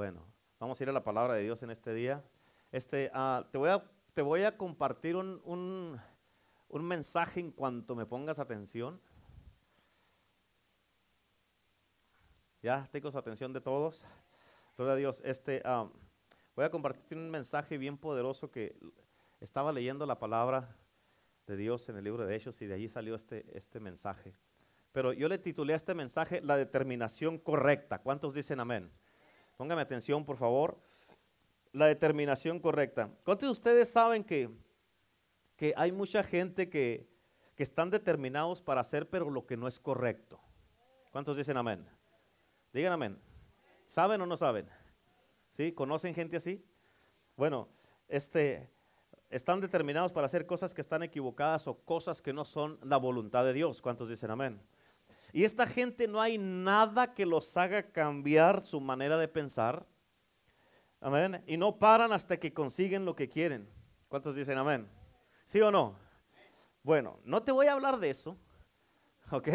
Bueno, vamos a ir a la palabra de Dios en este día. Este, ah, te, voy a, te voy a compartir un, un, un mensaje en cuanto me pongas atención. Ya tengo su atención de todos. Gloria a Dios. Este, ah, voy a compartir un mensaje bien poderoso que estaba leyendo la palabra de Dios en el libro de Hechos y de allí salió este, este mensaje. Pero yo le titulé a este mensaje La determinación correcta. ¿Cuántos dicen amén? Póngame atención, por favor. La determinación correcta. ¿Cuántos de ustedes saben que, que hay mucha gente que, que están determinados para hacer pero lo que no es correcto? ¿Cuántos dicen amén? Digan amén. ¿Saben o no saben? ¿Sí? ¿Conocen gente así? Bueno, este, están determinados para hacer cosas que están equivocadas o cosas que no son la voluntad de Dios. ¿Cuántos dicen amén? Y esta gente no hay nada que los haga cambiar su manera de pensar. Amén. Y no paran hasta que consiguen lo que quieren. ¿Cuántos dicen amén? ¿Sí o no? Bueno, no te voy a hablar de eso. ¿Ok?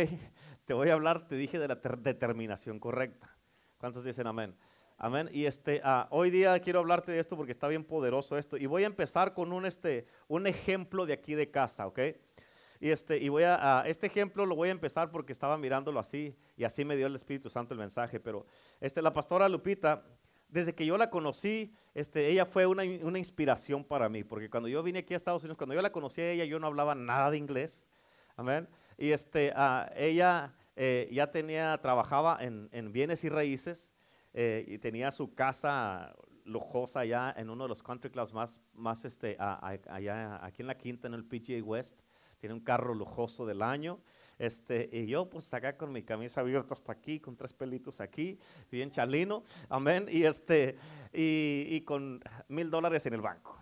Te voy a hablar, te dije, de la determinación correcta. ¿Cuántos dicen amén? Amén. Y este, ah, hoy día quiero hablarte de esto porque está bien poderoso esto. Y voy a empezar con un, este, un ejemplo de aquí de casa, ¿ok? Y este, y voy a, este ejemplo lo voy a empezar porque estaba mirándolo así y así me dio el Espíritu Santo el mensaje. Pero este, la pastora Lupita, desde que yo la conocí, este, ella fue una, una, inspiración para mí, porque cuando yo vine aquí a Estados Unidos, cuando yo la conocí a ella, yo no hablaba nada de inglés. Amén. Y este, uh, ella eh, ya tenía, trabajaba en, en bienes y raíces eh, y tenía su casa lujosa allá en uno de los country clubs más, más este, allá aquí en la quinta, en el PGA West. Tiene un carro lujoso del año. Este, y yo pues acá con mi camisa abierta hasta aquí, con tres pelitos aquí, bien chalino, amén, y este, y, y con mil dólares en el banco,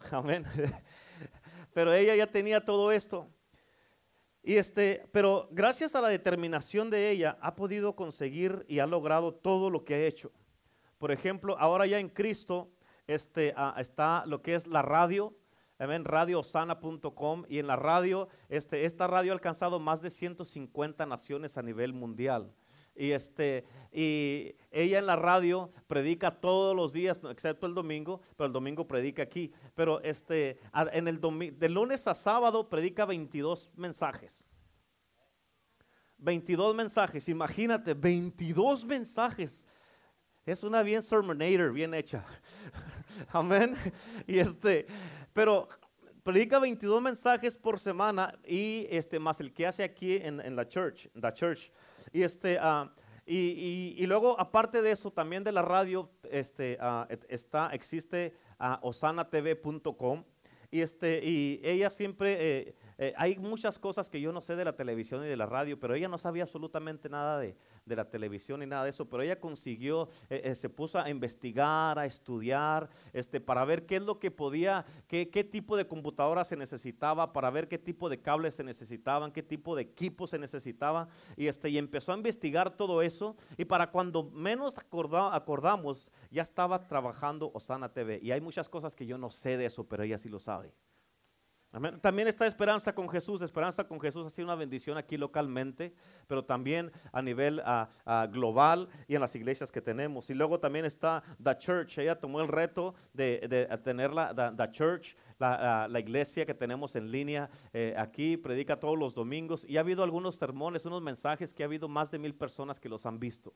amén. Pero ella ya tenía todo esto. Y este, pero gracias a la determinación de ella ha podido conseguir y ha logrado todo lo que ha hecho. Por ejemplo, ahora ya en Cristo este, ah, está lo que es la radio, Amén, radiosana.com y en la radio, este, esta radio ha alcanzado más de 150 naciones a nivel mundial. Y, este, y ella en la radio predica todos los días, excepto el domingo, pero el domingo predica aquí. Pero este, en el de lunes a sábado predica 22 mensajes. 22 mensajes, imagínate, 22 mensajes. Es una bien sermonator, bien hecha. Amén. Y este, pero predica 22 mensajes por semana y este más el que hace aquí en, la church, la church. Y este uh, y, y, luego aparte de eso también de la radio este uh, está existe uh, osanatv.com y este y ella siempre eh, eh, hay muchas cosas que yo no sé de la televisión y de la radio, pero ella no sabía absolutamente nada de, de la televisión y nada de eso, pero ella consiguió, eh, eh, se puso a investigar, a estudiar, este, para ver qué es lo que podía, qué, qué tipo de computadora se necesitaba, para ver qué tipo de cables se necesitaban, qué tipo de equipo se necesitaba, y, este, y empezó a investigar todo eso, y para cuando menos acordamos, ya estaba trabajando Osana TV, y hay muchas cosas que yo no sé de eso, pero ella sí lo sabe. También está Esperanza con Jesús. Esperanza con Jesús ha sido una bendición aquí localmente, pero también a nivel global y en las iglesias que tenemos. Y luego también está The Church. Ella tomó el reto de, tener la the, Church, la, iglesia que tenemos en línea eh, aquí, predica todos los domingos. Y ha habido algunos sermones, unos mensajes que ha habido más de mil personas que los han visto.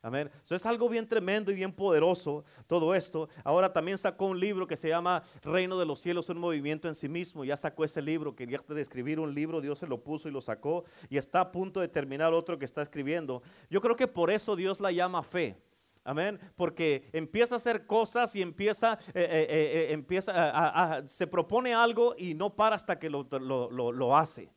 Amén. Eso es algo bien tremendo y bien poderoso todo esto. Ahora también sacó un libro que se llama Reino de los Cielos, un movimiento en sí mismo. Ya sacó ese libro, quería escribir un libro, Dios se lo puso y lo sacó. Y está a punto de terminar otro que está escribiendo. Yo creo que por eso Dios la llama fe. Amén. Porque empieza a hacer cosas y empieza, eh, eh, eh, empieza a, se propone algo y no para hasta que lo, lo hace.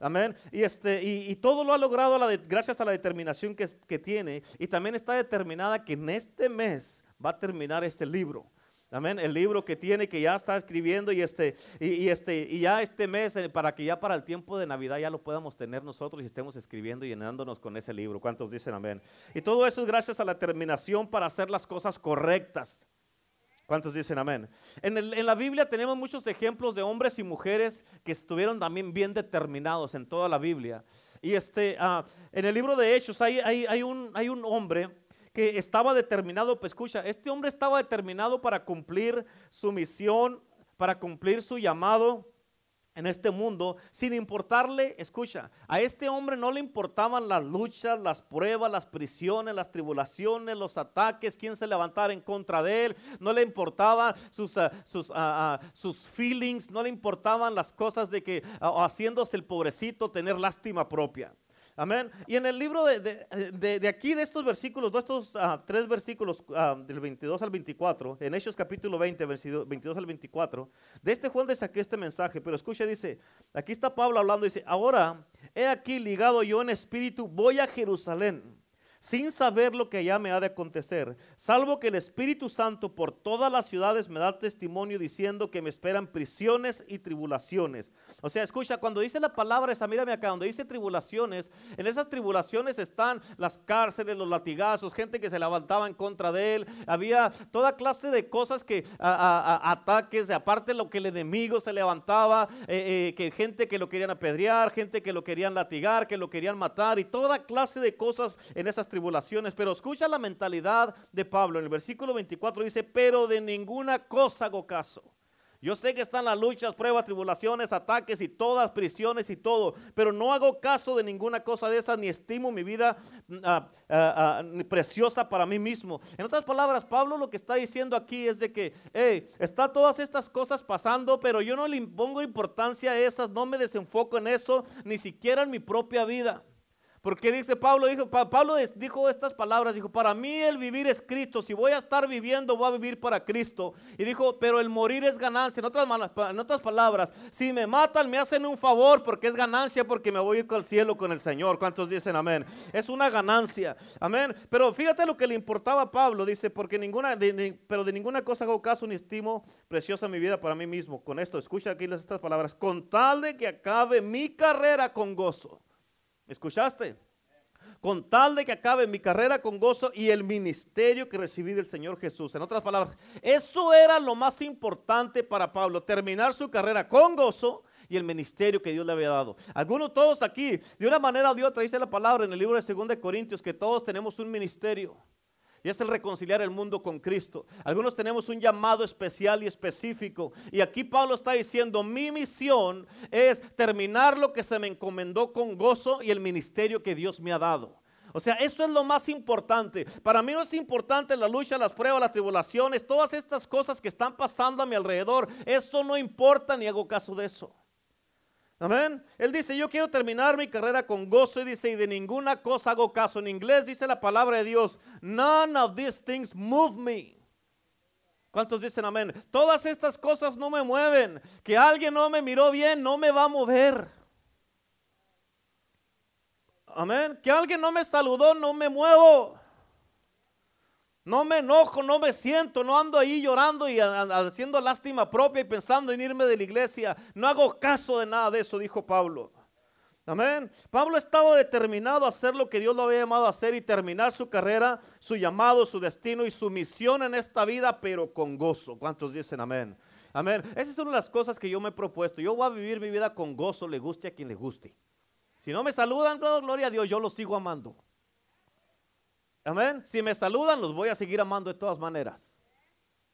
Amén. Y, este, y, todo lo ha logrado la gracias a la determinación que, que, tiene. Y también está determinada que en este mes va a terminar este libro. Amén. El libro que tiene, que ya está escribiendo y, este, y, este, y ya este mes, eh, para que ya para el tiempo de Navidad ya lo podamos tener nosotros y estemos escribiendo y llenándonos con ese libro. ¿Cuántos dicen amén? Y todo eso es gracias a la determinación para hacer las cosas correctas. ¿Cuántos dicen amén? En, la Biblia tenemos muchos ejemplos de hombres y mujeres que estuvieron también bien determinados en toda la Biblia. Y este, ah, en el libro de Hechos hay, un, hay un hombre que estaba determinado, pues escucha, este hombre estaba determinado para cumplir su misión, para cumplir su llamado en este mundo, sin importarle, escucha, a este hombre no le importaban las luchas, las pruebas, las prisiones, las tribulaciones, los ataques, quién se levantara en contra de él, no le importaban sus, ah, sus, ah, sus feelings, no le importaban las cosas de que haciéndose el pobrecito tener lástima propia. Amén. Y en el libro de, aquí, de estos versículos, de estos ah, tres versículos ah, del 22 al 24, en Hechos capítulo 20, 22 al 24, de este Juan le saqué este mensaje, pero escucha, dice, aquí está Pablo hablando, dice, ahora he aquí ligado yo en espíritu, voy a Jerusalén sin saber lo que ya me ha de acontecer, salvo que el Espíritu Santo por todas las ciudades me da testimonio diciendo que me esperan prisiones y tribulaciones. O sea, escucha, cuando dice la palabra esa, mírame acá, donde dice tribulaciones, en esas tribulaciones están las cárceles, los latigazos, gente que se levantaba en contra de él, había toda clase de cosas que, ataques, aparte lo que el enemigo se levantaba, eh, eh, que gente que lo querían apedrear, gente que lo querían latigar, que lo querían matar y toda clase de cosas en esas. Pero escucha la mentalidad de Pablo. En el versículo 24 dice, pero de ninguna cosa hago caso. Yo sé que están las luchas, pruebas, tribulaciones, ataques y todas prisiones y todo, pero no hago caso de ninguna cosa de esas ni estimo mi vida mm, ah, ah, ah, preciosa para mí mismo. En otras palabras, Pablo lo que está diciendo aquí es de que, hey, está todas estas cosas pasando, pero yo no le pongo importancia a esas, no me desenfoco en eso, ni siquiera en mi propia vida. Porque dice Pablo, dijo, Pablo dijo estas palabras, dijo, para mí el vivir es Cristo, si voy a estar viviendo, voy a vivir para Cristo. Y dijo, pero el morir es ganancia. En otras, en otras palabras, si me matan, me hacen un favor porque es ganancia, porque me voy a ir al cielo con el Señor. ¿Cuántos dicen amén? Es una ganancia. Amén. Pero fíjate lo que le importaba a Pablo, dice, porque ninguna, pero de ninguna cosa hago caso ni estimo preciosa mi vida para mí mismo. Con esto, escucha aquí estas palabras, con tal de que acabe mi carrera con gozo ¿Escuchaste? Con tal de que acabe mi carrera con gozo y el ministerio que recibí del Señor Jesús. En otras palabras, eso era lo más importante para Pablo, terminar su carrera con gozo y el ministerio que Dios le había dado. Algunos todos aquí, de una manera de otra, dice la palabra en el libro de 2 Corintios que todos tenemos un ministerio y es el reconciliar el mundo con Cristo. Algunos tenemos un llamado especial y específico. Y aquí Pablo está diciendo, mi misión es terminar lo que se me encomendó con gozo y el ministerio que Dios me ha dado. O sea, eso es lo más importante. Para mí no es importante la lucha, las pruebas, las tribulaciones, todas estas cosas que están pasando a mi alrededor. Eso no importa ni hago caso de eso. Amén. Él dice, yo quiero terminar mi carrera con gozo y dice, y de ninguna cosa hago caso. En inglés dice la palabra de Dios, none of these things move me. ¿Cuántos dicen amén? Todas estas cosas no me mueven. Que alguien no me miró bien no me va a mover. Amén. Que alguien no me saludó no me muevo. No me enojo, no me siento, no ando ahí llorando y haciendo lástima propia y pensando en irme de la iglesia. No hago caso de nada de eso, dijo Pablo. Amén. Pablo estaba determinado a hacer lo que Dios lo había llamado a hacer y terminar su carrera, su llamado, su destino y su misión en esta vida, pero con gozo. ¿Cuántos dicen amén? Amén. Esas son las cosas que yo me he propuesto. Yo voy a vivir mi vida con gozo, le guste a quien le guste. Si no me saludan, gloria a Dios, yo los sigo amando. Amén. Si me saludan, los voy a seguir amando de todas maneras.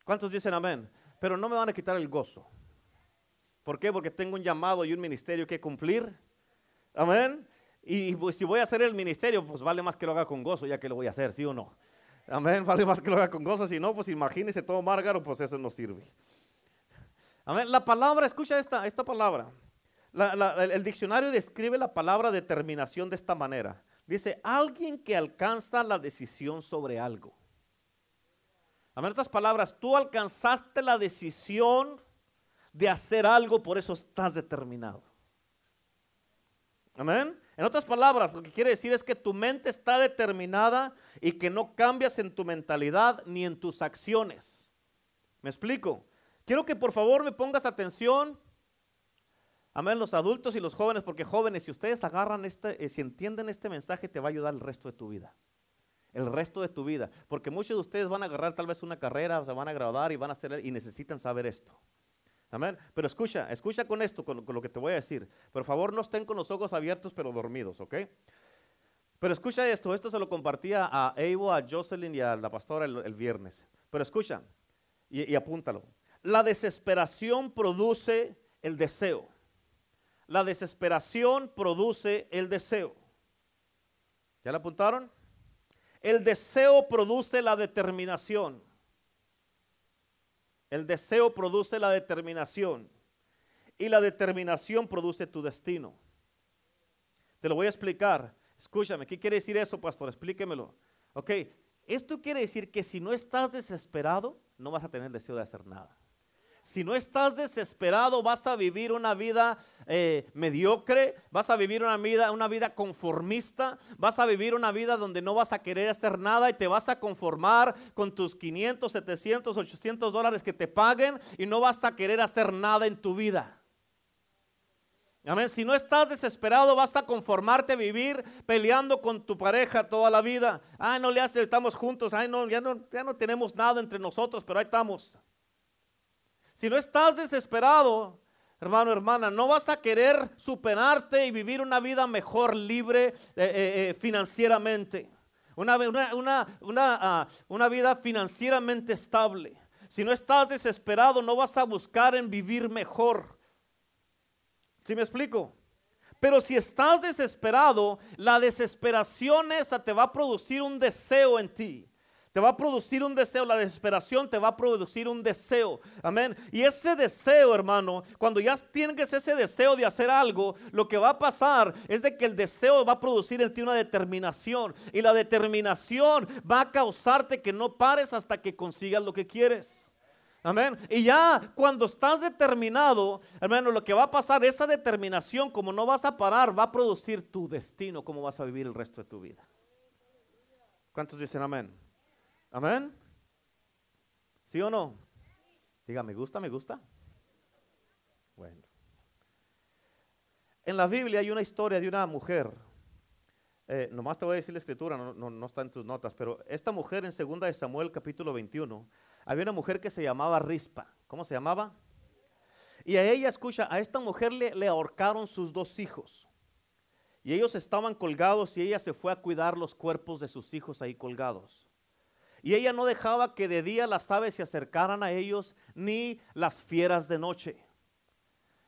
¿Cuántos dicen amén? Pero no me van a quitar el gozo. ¿Por qué? Porque tengo un llamado y un ministerio que cumplir. Amén. Y pues, si voy a hacer el ministerio, pues vale más que lo haga con gozo, ya que lo voy a hacer, ¿sí o no? Amén. Vale más que lo haga con gozo. Si no, pues imagínese todo márgaro, pues eso no sirve. Amén. La palabra, escucha esta, esta palabra. el diccionario describe la palabra determinación de esta manera. Dice, alguien que alcanza la decisión sobre algo. A otras palabras, tú alcanzaste la decisión de hacer algo, por eso estás determinado. Amén. En otras palabras, lo que quiere decir es que tu mente está determinada y que no cambias en tu mentalidad ni en tus acciones. ¿Me explico? Quiero que por favor me pongas atención Amén los adultos y los jóvenes, porque jóvenes, si ustedes agarran este, eh, si entienden este mensaje, te va a ayudar el resto de tu vida. El resto de tu vida. Porque muchos de ustedes van a agarrar tal vez una carrera, se van a graduar y van a hacer y necesitan saber esto. Amén. Pero escucha, escucha con esto, con, lo que te voy a decir. Por favor, no estén con los ojos abiertos, pero dormidos, ¿ok? Pero escucha esto, esto se lo compartía a Evo, a Jocelyn y a la pastora el, viernes. Pero escucha y apúntalo. La desesperación produce el deseo. La desesperación produce el deseo. ¿Ya lo apuntaron? El deseo produce la determinación. El deseo produce la determinación. Y la determinación produce tu destino. Te lo voy a explicar. Escúchame, ¿qué quiere decir eso, pastor? Explíquemelo. Ok, esto quiere decir que si no estás desesperado, no vas a tener deseo de hacer nada. Si no estás desesperado, vas a vivir una vida eh, mediocre, vas a vivir una vida, una vida conformista, vas a vivir una vida donde no vas a querer hacer nada y te vas a conformar con tus 500, 700, 800 dólares que te paguen y no vas a querer hacer nada en tu vida. Amén. Si no estás desesperado, vas a conformarte a vivir peleando con tu pareja toda la vida. Ay, no le hace, estamos juntos. Ay, no, ya no, ya no tenemos nada entre nosotros, pero ahí estamos. Si no estás desesperado, hermano, hermana, no vas a querer superarte y vivir una vida mejor, libre eh, eh, eh, financieramente. Una, ah, una vida financieramente estable. Si no estás desesperado, no vas a buscar en vivir mejor. ¿Sí me explico? Pero si estás desesperado, la desesperación esa te va a producir un deseo en ti. Te va a producir un deseo, la desesperación te va a producir un deseo. Amén. Y ese deseo, hermano, cuando ya tienes ese deseo de hacer algo, lo que va a pasar es de que el deseo va a producir en ti una determinación. Y la determinación va a causarte que no pares hasta que consigas lo que quieres. Amén. Y ya cuando estás determinado, hermano, lo que va a pasar, esa determinación, como no vas a parar, va a producir tu destino, cómo vas a vivir el resto de tu vida. ¿Cuántos dicen amén? Amén. ¿Sí o no? Diga, ¿me gusta? ¿Me gusta? Bueno. En la Biblia hay una historia de una mujer. Eh, nomás te voy a decir la escritura, no, está en tus notas, pero esta mujer en 2 de Samuel capítulo 21, había una mujer que se llamaba Rispa. ¿Cómo se llamaba? Y a ella, escucha, a esta mujer le, le ahorcaron sus dos hijos. Y ellos estaban colgados y ella se fue a cuidar los cuerpos de sus hijos ahí colgados. Y ella no dejaba que de día las aves se acercaran a ellos, ni las fieras de noche.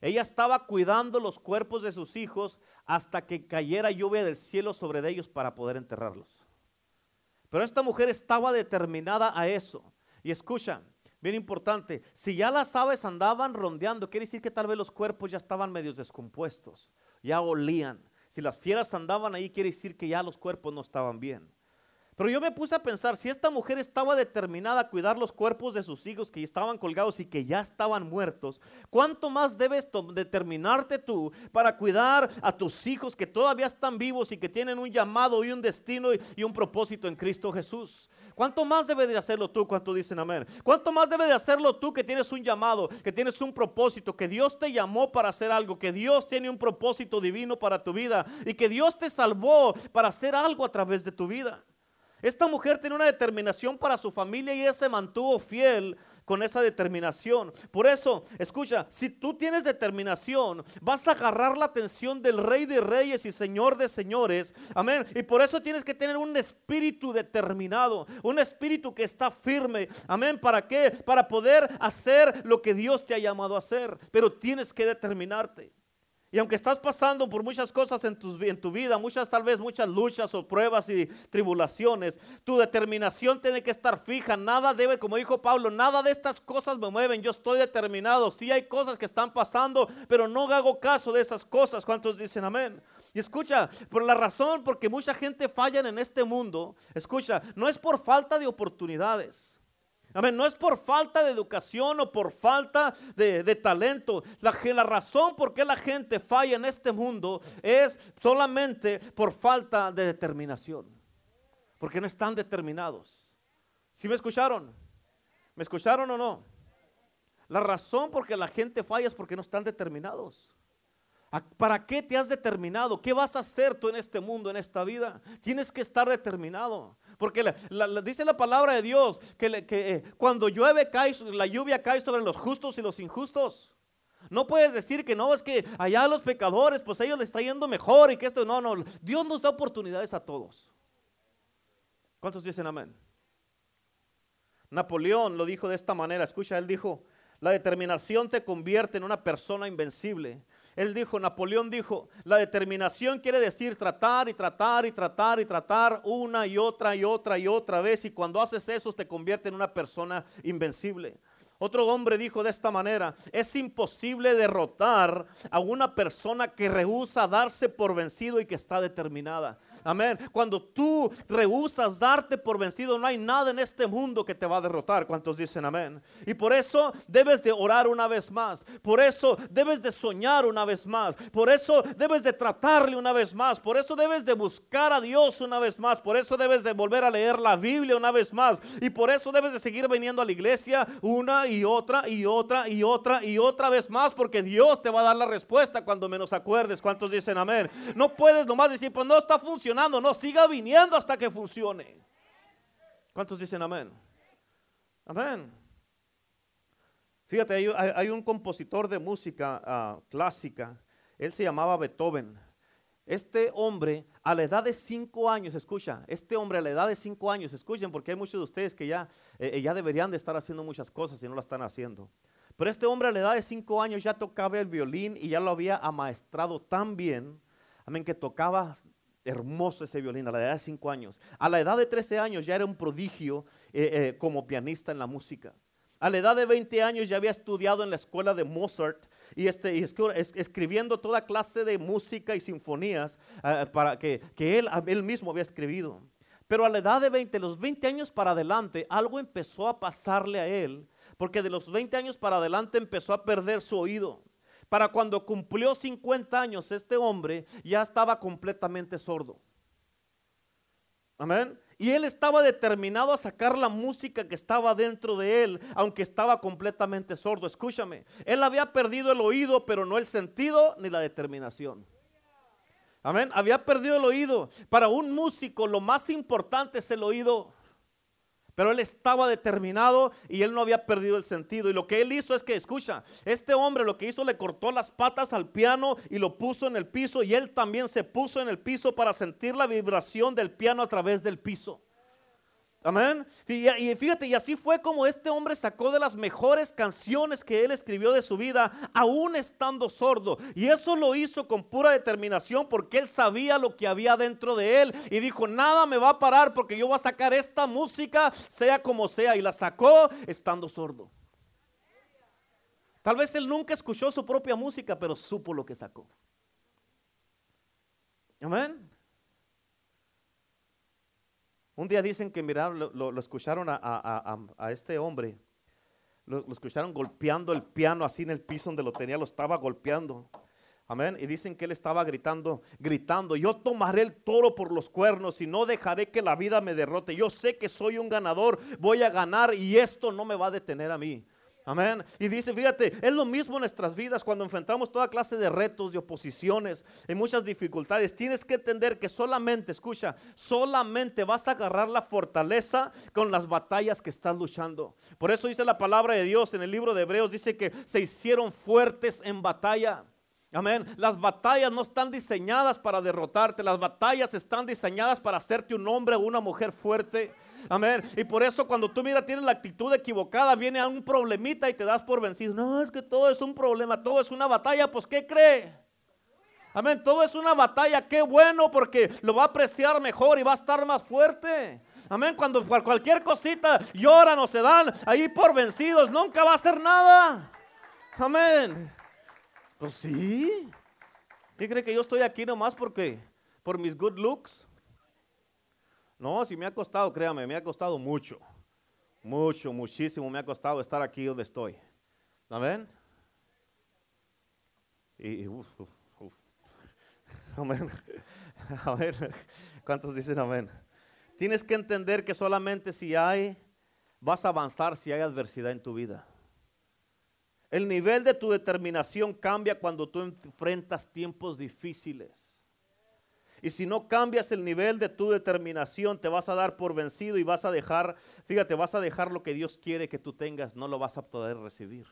Ella estaba cuidando los cuerpos de sus hijos hasta que cayera lluvia del cielo sobre ellos para poder enterrarlos. Pero esta mujer estaba determinada a eso. Y escucha, bien importante, si ya las aves andaban rondeando, quiere decir que tal vez los cuerpos ya estaban medio descompuestos, ya olían. Si las fieras andaban ahí, quiere decir que ya los cuerpos no estaban bien. Pero yo me puse a pensar, si esta mujer estaba determinada a cuidar los cuerpos de sus hijos que estaban colgados y que ya estaban muertos, ¿cuánto más debes determinarte tú para cuidar a tus hijos que todavía están vivos y que tienen un llamado y un destino y un propósito en Cristo Jesús? ¿Cuánto más debe de hacerlo tú? ¿Cuánto dicen amén? ¿Cuánto más debe de hacerlo tú que tienes un llamado, que tienes un propósito, que Dios te llamó para hacer algo, que Dios tiene un propósito divino para tu vida y que Dios te salvó para hacer algo a través de tu vida? Esta mujer tiene una determinación para su familia y ella se mantuvo fiel con esa determinación. Por eso, escucha, si tú tienes determinación, vas a agarrar la atención del Rey de Reyes y Señor de Señores. Amén. Y por eso tienes que tener un espíritu determinado, un espíritu que está firme. Amén. ¿Para qué? Para poder hacer lo que Dios te ha llamado a hacer. Pero tienes que determinarte. Y aunque estás pasando por muchas cosas en tu, vida, muchas tal vez muchas luchas o pruebas y tribulaciones, tu determinación tiene que estar fija. Nada debe, como dijo Pablo, nada de estas cosas me mueven. Yo estoy determinado. Sí hay cosas que están pasando, pero no hago caso de esas cosas. ¿Cuántos dicen amén? Y escucha, por la razón porque mucha gente falla en este mundo, escucha, no es por falta de oportunidades. No es por falta de educación o por falta de, talento. La, la razón por qué la gente falla en este mundo es solamente por falta de determinación. Porque no están determinados. ¿Sí me escucharon? ¿Me escucharon o no? La razón por qué la gente falla es porque no están determinados. ¿Para qué te has determinado? ¿Qué vas a hacer tú en este mundo, en esta vida? Tienes que estar determinado. Porque dice la palabra de Dios que, eh, cuando llueve cae, la lluvia cae sobre los justos y los injustos. No puedes decir que no, es que allá los pecadores, pues a ellos les está yendo mejor y que esto, no, no. Dios nos da oportunidades a todos. ¿Cuántos dicen amén? Napoleón lo dijo de esta manera, escucha, él dijo, la determinación te convierte en una persona invencible. Él dijo, Napoleón dijo, la determinación quiere decir tratar y tratar y tratar y tratar una y otra y otra y otra vez. Y cuando haces eso te convierte en una persona invencible. Otro hombre dijo de esta manera, es imposible derrotar a una persona que rehúsa darse por vencido y que está determinada. Amén. Cuando tú rehusas darte por vencido, no hay nada en este mundo que te va a derrotar. ¿Cuántos dicen amén? Y por eso debes de orar una vez más. Por eso debes de soñar una vez más. Por eso debes de tratarle una vez más. Por eso debes de buscar a Dios una vez más. Por eso debes de volver a leer la Biblia una vez más. Y por eso debes de seguir viniendo a la iglesia una y otra y otra y otra y otra vez más. Porque Dios te va a dar la respuesta cuando menos acuerdes. ¿Cuántos dicen amén? No puedes nomás decir, pues no está funcionando no, siga viniendo hasta que funcione. ¿Cuántos dicen amén? Amén. Fíjate, hay, un compositor de música ah, clásica, él se llamaba Beethoven. Este hombre a la edad de cinco años, escucha, este hombre a la edad de cinco años, escuchen, porque hay muchos de ustedes que ya, eh, ya deberían de estar haciendo muchas cosas y no lo están haciendo. Pero este hombre a la edad de cinco años ya tocaba el violín y ya lo había amaestrado tan bien, amén, que tocaba hermoso ese violín a la edad de 5 años. A la edad de 13 años ya era un prodigio eh, eh, como pianista en la música. A la edad de 20 años ya había estudiado en la escuela de Mozart y, este, escribiendo toda clase de música y sinfonías eh, para que, que él, él mismo había escribido. Pero a la edad de 20, los 20 años para adelante, algo empezó a pasarle a él, porque de los 20 años para adelante empezó a perder su oído. Para cuando cumplió 50 años, este hombre ya estaba completamente sordo. Amén. Y él estaba determinado a sacar la música que estaba dentro de él, aunque estaba completamente sordo. Escúchame, él había perdido el oído, pero no el sentido ni la determinación. Amén. Había perdido el oído. Para un músico lo más importante es el oído. Pero él estaba determinado y él no había perdido el sentido. Y lo que él hizo es que, escucha, este hombre lo que hizo le cortó las patas al piano y lo puso en el piso y él también se puso en el piso para sentir la vibración del piano a través del piso. Amén. Y, fíjate, y así fue como este hombre sacó de las mejores canciones que él escribió de su vida, aún estando sordo. Y eso lo hizo con pura determinación porque él sabía lo que había dentro de él. Y dijo, nada me va a parar porque yo voy a sacar esta música, sea como sea. Y la sacó estando sordo. Tal vez él nunca escuchó su propia música, pero supo lo que sacó. Amén. Un día dicen que miraron, lo, escucharon a, este hombre, lo, escucharon golpeando el piano así en el piso donde lo tenía, lo estaba golpeando. Amén. Y dicen que él estaba gritando, gritando, yo tomaré el toro por los cuernos y no dejaré que la vida me derrote. Yo sé que soy un ganador, voy a ganar y esto no me va a detener a mí. Amén. Y dice, fíjate, es lo mismo en nuestras vidas cuando enfrentamos toda clase de retos, de oposiciones, y muchas dificultades. Tienes que entender que solamente, escucha, solamente vas a agarrar la fortaleza con las batallas que estás luchando. Por eso dice la palabra de Dios en el libro de Hebreos, dice que se hicieron fuertes en batalla. Amén. Las batallas no están diseñadas para derrotarte, las batallas están diseñadas para hacerte un hombre o una mujer fuerte. Amén. Y por eso cuando tú mira tienes la actitud equivocada, viene a un problemita y te das por vencido. No, es que todo es un problema, todo es una batalla, pues ¿qué cree? Amén, todo es una batalla, qué bueno porque lo va a apreciar mejor y va a estar más fuerte. Amén, cuando cualquier cosita lloran o se dan ahí por vencidos, nunca va a hacer nada. Amén. Pues sí. ¿Qué cree que yo estoy aquí nomás porque por mis good looks? No, si me ha costado, créame, me ha costado mucho. Mucho, muchísimo me ha costado estar aquí donde estoy. Amén. Y, Amén. Amén. ¿Cuántos dicen amén? Tienes que entender que solamente si hay, vas a avanzar si hay adversidad en tu vida. El nivel de tu determinación cambia cuando tú enfrentas tiempos difíciles. Y si no cambias el nivel de tu determinación, te vas a dar por vencido y vas a dejar, fíjate, vas a dejar lo que Dios quiere que tú tengas, no lo vas a poder recibir.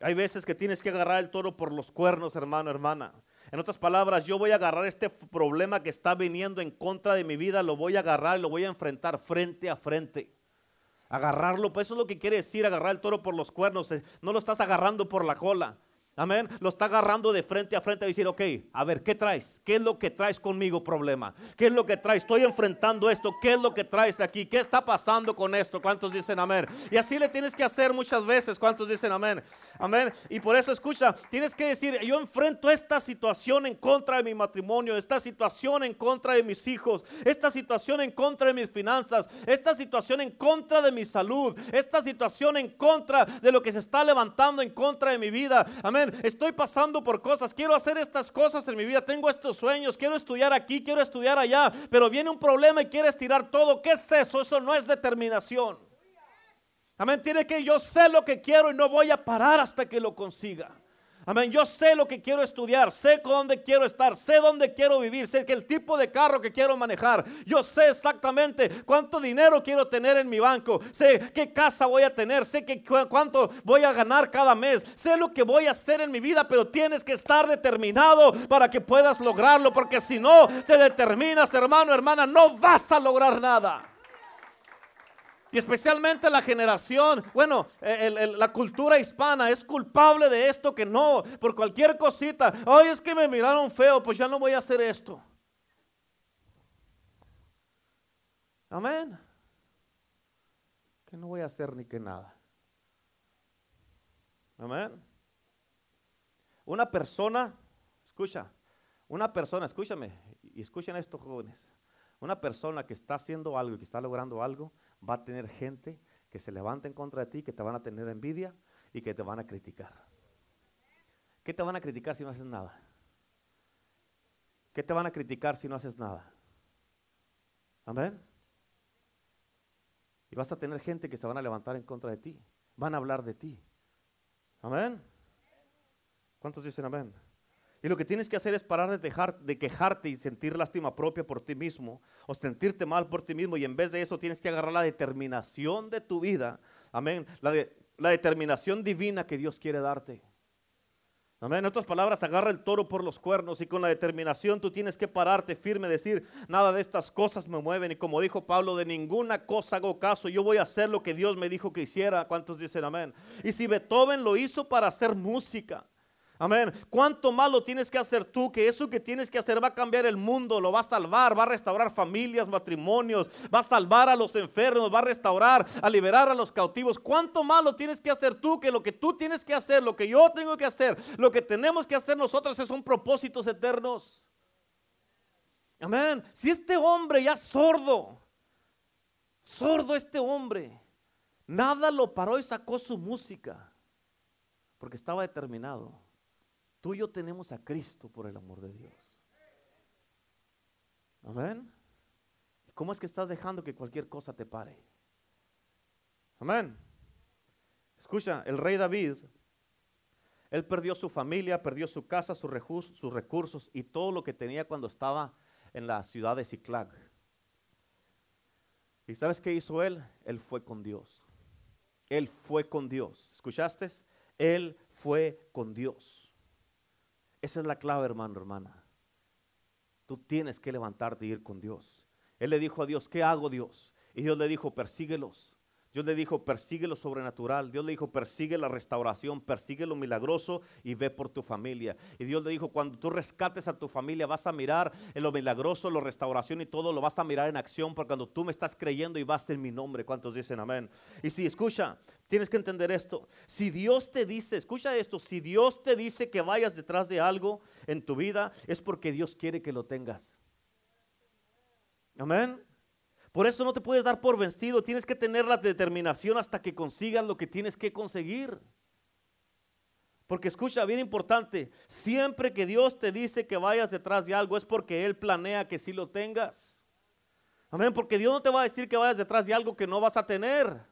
Hay veces que tienes que agarrar el toro por los cuernos, hermano, hermana. En otras palabras, yo voy a agarrar este problema que está viniendo en contra de mi vida, lo voy a agarrar lo voy a enfrentar frente a frente. Agarrarlo, pues eso es lo que quiere decir agarrar el toro por los cuernos. Eh, no lo estás agarrando por la cola. Amén. Lo está agarrando de frente a frente y decir, ok, a ver, ¿qué traes? ¿Qué es lo que traes conmigo problema? ¿Qué es lo que traes? Estoy enfrentando esto. ¿Qué es lo que traes aquí? ¿Qué está pasando con esto? ¿Cuántos dicen amén? Y así le tienes que hacer muchas veces. ¿Cuántos dicen amén? Amén. Y por eso escucha, tienes que decir, yo enfrento esta situación en contra de mi matrimonio, esta situación en contra de mis hijos, esta situación en contra de mis finanzas, esta situación en contra de mi salud, esta situación en contra de lo que se está levantando en contra de mi vida. Amén estoy pasando por cosas, quiero hacer estas cosas en mi vida, tengo estos sueños, quiero estudiar aquí, quiero estudiar allá, pero viene un problema y quieres tirar todo. ¿Qué es eso? Eso no es determinación. Amén, tiene que yo sé lo que quiero y no voy a parar hasta que lo consiga. Amén. Yo sé lo que quiero estudiar, sé con dónde quiero estar, sé dónde quiero vivir, sé que el tipo de carro que quiero manejar. Yo sé exactamente cuánto dinero quiero tener en mi banco, sé qué casa voy a tener, sé que cuánto voy a ganar cada mes, sé lo que voy a hacer en mi vida, pero tienes que estar determinado para que puedas lograrlo, porque si no te determinas, hermano, hermana, no vas a lograr nada. Y especialmente la generación, bueno, la cultura hispana es culpable de esto que no, por cualquier cosita. Ay, es que me miraron feo, pues ya no voy a hacer esto. Amén. Que no voy a hacer ni que nada. Amén. Una persona, escucha, una persona, escúchame, y escuchen esto jóvenes. Una persona que está haciendo algo y que está logrando algo, va a tener gente que se levanta en contra de ti, que te van a tener envidia y que te van a criticar. ¿Qué te van a criticar si no haces nada? ¿Qué te van a criticar si no haces nada? Amén. Y vas a tener gente que se van a levantar en contra de ti. Van a hablar de ti. Amén. ¿Cuántos dicen amén? Y lo que tienes que hacer es parar de, dejar, de quejarte y sentir lástima propia por ti mismo o sentirte mal por ti mismo y en vez de eso tienes que agarrar la determinación de tu vida. Amén. La, la determinación divina que Dios quiere darte. Amén. En otras palabras, agarra el toro por los cuernos y con la determinación tú tienes que pararte firme, decir, nada de estas cosas me mueven. Y como dijo Pablo, de ninguna cosa hago caso. Yo voy a hacer lo que Dios me dijo que hiciera. ¿Cuántos dicen amén? Y si Beethoven lo hizo para hacer música, Amén. ¿Cuánto malo tienes que hacer tú? Que eso que tienes que hacer va a cambiar el mundo, lo va a salvar, va a restaurar familias, matrimonios, va a salvar a los enfermos, va a restaurar, a liberar a los cautivos. ¿Cuánto malo tienes que hacer tú? Que lo que tú tienes que hacer, lo que yo tengo que hacer, lo que tenemos que hacer nosotros son propósitos eternos. Amén. Si este hombre ya sordo, sordo este hombre, nada lo paró y sacó su música, porque estaba determinado. Tú y yo tenemos a Cristo por el amor de Dios. Amén. ¿Cómo es que estás dejando que cualquier cosa te pare? Amén. Escucha, el rey David, él perdió su familia, perdió su casa, sus recursos, y todo lo que tenía cuando estaba en la ciudad de Ciclag. ¿Y sabes qué hizo él? Él fue con Dios. Él fue con Dios. ¿Escuchaste? Él fue con Dios. Esa es la clave, hermano, hermana. Tú tienes que levantarte y ir con Dios. Él le dijo a Dios, ¿qué hago Dios? Y Dios le dijo, persíguelos. Dios le dijo, persigue lo sobrenatural. Dios le dijo, persigue la restauración, persigue lo milagroso y ve por tu familia. Y Dios le dijo, cuando tú rescates a tu familia, vas a mirar en lo milagroso, la restauración y todo, lo vas a mirar en acción, porque cuando tú me estás creyendo y vas en mi nombre, ¿cuántos dicen amén? Y si escucha, tienes que entender esto. Si Dios te dice, escucha esto, si Dios te dice que vayas detrás de algo en tu vida, es porque Dios quiere que lo tengas. Amén. Por eso no te puedes dar por vencido, tienes que tener la determinación hasta que consigas lo que tienes que conseguir. Porque escucha, bien importante, siempre que Dios te dice que vayas detrás de algo es porque Él planea que sí lo tengas. Amén, porque Dios no te va a decir que vayas detrás de algo que no vas a tener.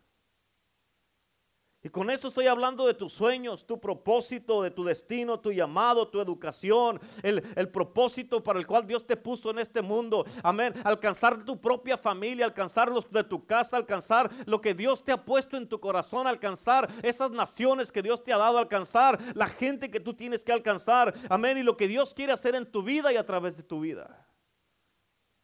Y con eso estoy hablando de tus sueños, tu propósito, de tu destino, tu llamado, tu educación, el, propósito para el cual Dios te puso en este mundo. Amén. Alcanzar tu propia familia, alcanzar los de tu casa, alcanzar lo que Dios te ha puesto en tu corazón, alcanzar esas naciones que Dios te ha dado, alcanzar la gente que tú tienes que alcanzar. Amén. Y lo que Dios quiere hacer en tu vida y a través de tu vida.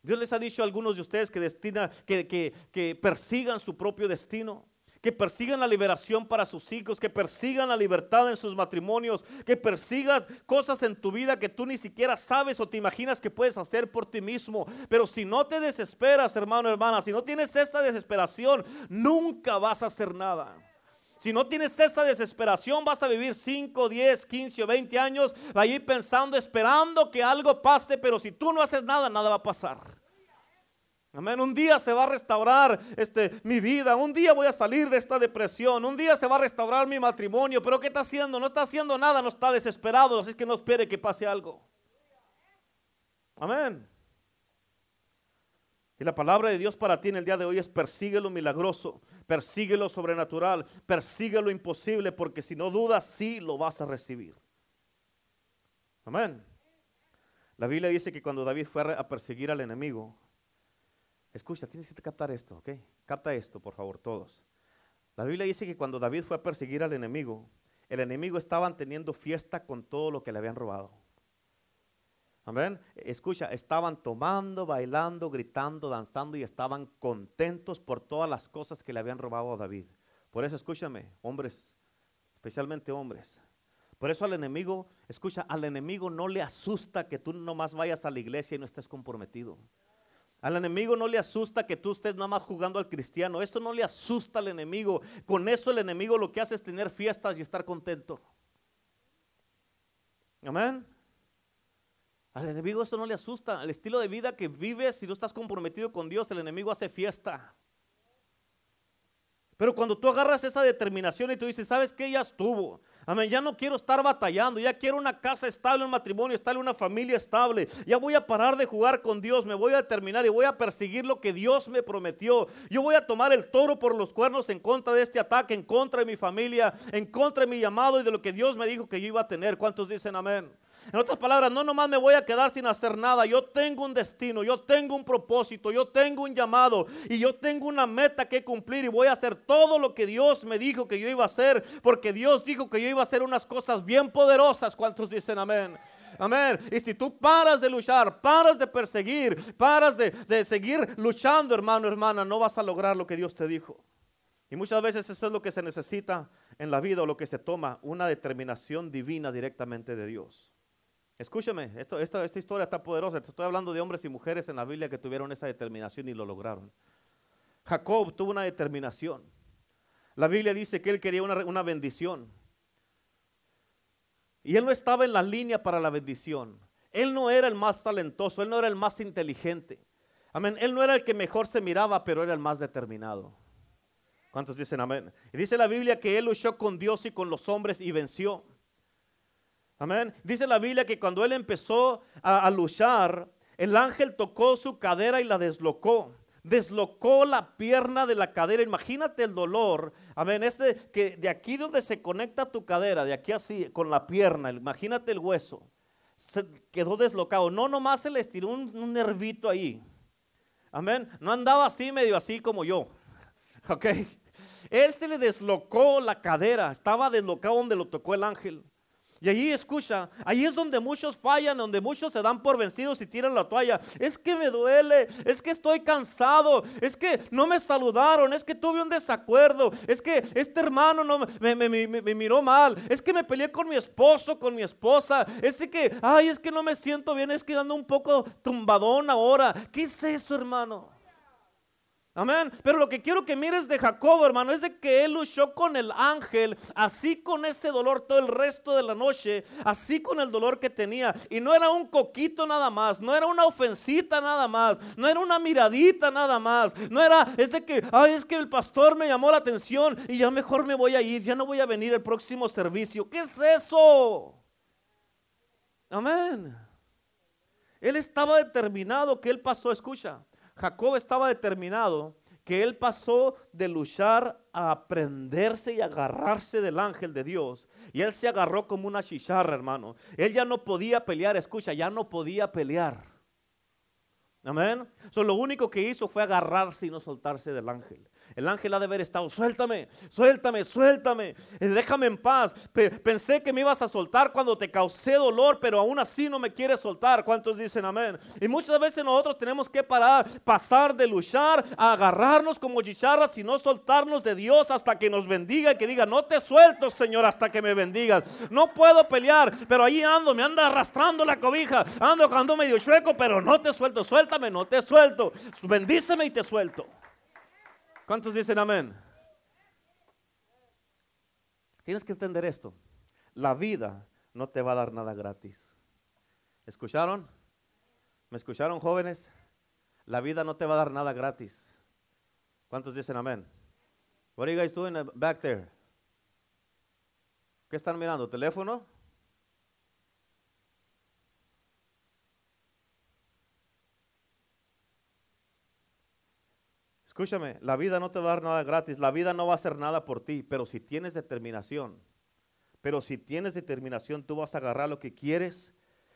Dios les ha dicho a algunos de ustedes que, destina, que, que, que persigan su propio destino que persigan la liberación para sus hijos, que persigan la libertad en sus matrimonios, que persigas cosas en tu vida que tú ni siquiera sabes o te imaginas que puedes hacer por ti mismo. Pero si no te desesperas, hermano, hermana, si no tienes esta desesperación, nunca vas a hacer nada. Si no tienes esa desesperación, vas a vivir 5, 10, 15 o 20 años allí pensando, esperando que algo pase, pero si tú no haces nada, nada va a pasar. Amén. Un día se va a restaurar este, mi vida. Un día voy a salir de esta depresión. Un día se va a restaurar mi matrimonio. Pero ¿qué está haciendo? No está haciendo nada. No está desesperado. Así que no espere que pase algo. Amén. Y la palabra de Dios para ti en el día de hoy es persigue lo milagroso, persigue lo sobrenatural, persigue lo imposible, porque si no dudas, sí lo vas a recibir. Amén. La Biblia dice que cuando David fue a perseguir al enemigo, Escucha, tienes que captar esto, ¿ok? Capta esto, por favor, todos. La Biblia dice que cuando David fue a perseguir al enemigo, el enemigo estaban teniendo fiesta con todo lo que le habían robado. Amén. Escucha, estaban tomando, bailando, gritando, danzando y estaban contentos por todas las cosas que le habían robado a David. Por eso, escúchame, hombres, especialmente hombres. Por eso al enemigo, escucha, al enemigo no le asusta que tú nomás vayas a la iglesia y no estés comprometido. Al enemigo no le asusta que tú estés nada más jugando al cristiano. Esto no le asusta al enemigo. Con eso el enemigo lo que hace es tener fiestas y estar contento. Amén. Al enemigo eso no le asusta. El estilo de vida que vives, si no estás comprometido con Dios, el enemigo hace fiesta. Pero cuando tú agarras esa determinación y tú dices, ¿sabes qué? Ya estuvo. Amén, ya no quiero estar batallando, ya quiero una casa estable, un matrimonio estable, una familia estable. Ya voy a parar de jugar con Dios, me voy a determinar y voy a perseguir lo que Dios me prometió. Yo voy a tomar el toro por los cuernos en contra de este ataque, en contra de mi familia, en contra de mi llamado y de lo que Dios me dijo que yo iba a tener. ¿Cuántos dicen amén? En otras palabras, no nomás me voy a quedar sin hacer nada. Yo tengo un destino, yo tengo un propósito, yo tengo un llamado y yo tengo una meta que cumplir y voy a hacer todo lo que Dios me dijo que yo iba a hacer, porque Dios dijo que yo iba a hacer unas cosas bien poderosas. ¿Cuántos dicen amén? Amén. Y si tú paras de luchar, paras de perseguir, paras de, de seguir luchando, hermano, hermana, no vas a lograr lo que Dios te dijo. Y muchas veces eso es lo que se necesita en la vida o lo que se toma, una determinación divina directamente de Dios. Escúcheme, esto, esta, historia está poderosa. Estoy hablando de hombres y mujeres en la Biblia que tuvieron esa determinación y lo lograron. Jacob tuvo una determinación. La Biblia dice que él quería una, una bendición. Y él no estaba en la línea para la bendición. Él no era el más talentoso, él no era el más inteligente. Amén. Él no era el que mejor se miraba, pero era el más determinado. ¿Cuántos dicen amén? Y dice la Biblia que él luchó con Dios y con los hombres y venció. Amén. Dice la Biblia que cuando él empezó a, luchar, el ángel tocó su cadera y la deslocó deslocó la pierna de la cadera. Imagínate el dolor. Amén. Este que de aquí donde se conecta tu cadera, de aquí así con la pierna, imagínate el hueso. Se quedó deslocado. No nomás se le estiró un, un nervito ahí. Amén. No andaba así, medio así como yo. Ok. Él se le deslocó la cadera. Estaba deslocado donde lo tocó el ángel. Y ahí escucha, ahí es donde muchos fallan, donde muchos se dan por vencidos y tiran la toalla. Es que me duele, es que estoy cansado, es que no me saludaron, es que tuve un desacuerdo, es que este hermano no me, me miró mal, es que me peleé con mi esposo, con mi esposa, es que, ay, es que no me siento bien, es que dando un poco tumbadón ahora. ¿Qué es eso, hermano? Amén. Pero lo que quiero que mires de Jacob, hermano, es de que él luchó con el ángel, así con ese dolor todo el resto de la noche, así con el dolor que tenía. Y no era un coquito nada más, no era una ofensita nada más, no era una miradita nada más, no era, es de que, ay, es que el pastor me llamó la atención y ya mejor me voy a ir, ya no voy a venir el próximo servicio. ¿Qué es eso? Amén. Él estaba determinado que él pasó, escucha. Jacob estaba determinado que él pasó de luchar a aprenderse y agarrarse del ángel de Dios. Y él se agarró como una chicharra, hermano. Él ya no podía pelear, escucha, ya no podía pelear. Amén. So, lo único que hizo fue agarrarse y no soltarse del ángel. El ángel ha de haber estado, suéltame, suéltame, suéltame, eh, déjame en paz. pensé que me ibas a soltar cuando te causé dolor, pero aún así no me quieres soltar. ¿Cuántos dicen amén? Y muchas veces nosotros tenemos que parar, pasar de luchar a agarrarnos como chicharras y no soltarnos de Dios hasta que nos bendiga y que diga, no te suelto, Señor, hasta que me bendigas. No puedo pelear, pero ahí ando, me anda arrastrando la cobija, ando cuando medio chueco, pero no te suelto, suéltame, no te suelto. Bendíceme y te suelto. ¿Cuántos dicen amén? Tienes que entender esto. La vida no te va a dar nada gratis. ¿Escucharon? ¿Me escucharon jóvenes? La vida no te va a dar nada gratis. ¿Cuántos dicen amén? What are you guys doing back there? ¿Qué están mirando? ¿Teléfono? Escúchame, la vida no te va a dar nada gratis, la vida no va a hacer nada por ti, pero si tienes determinación, pero si tienes determinación, tú vas a agarrar lo que quieres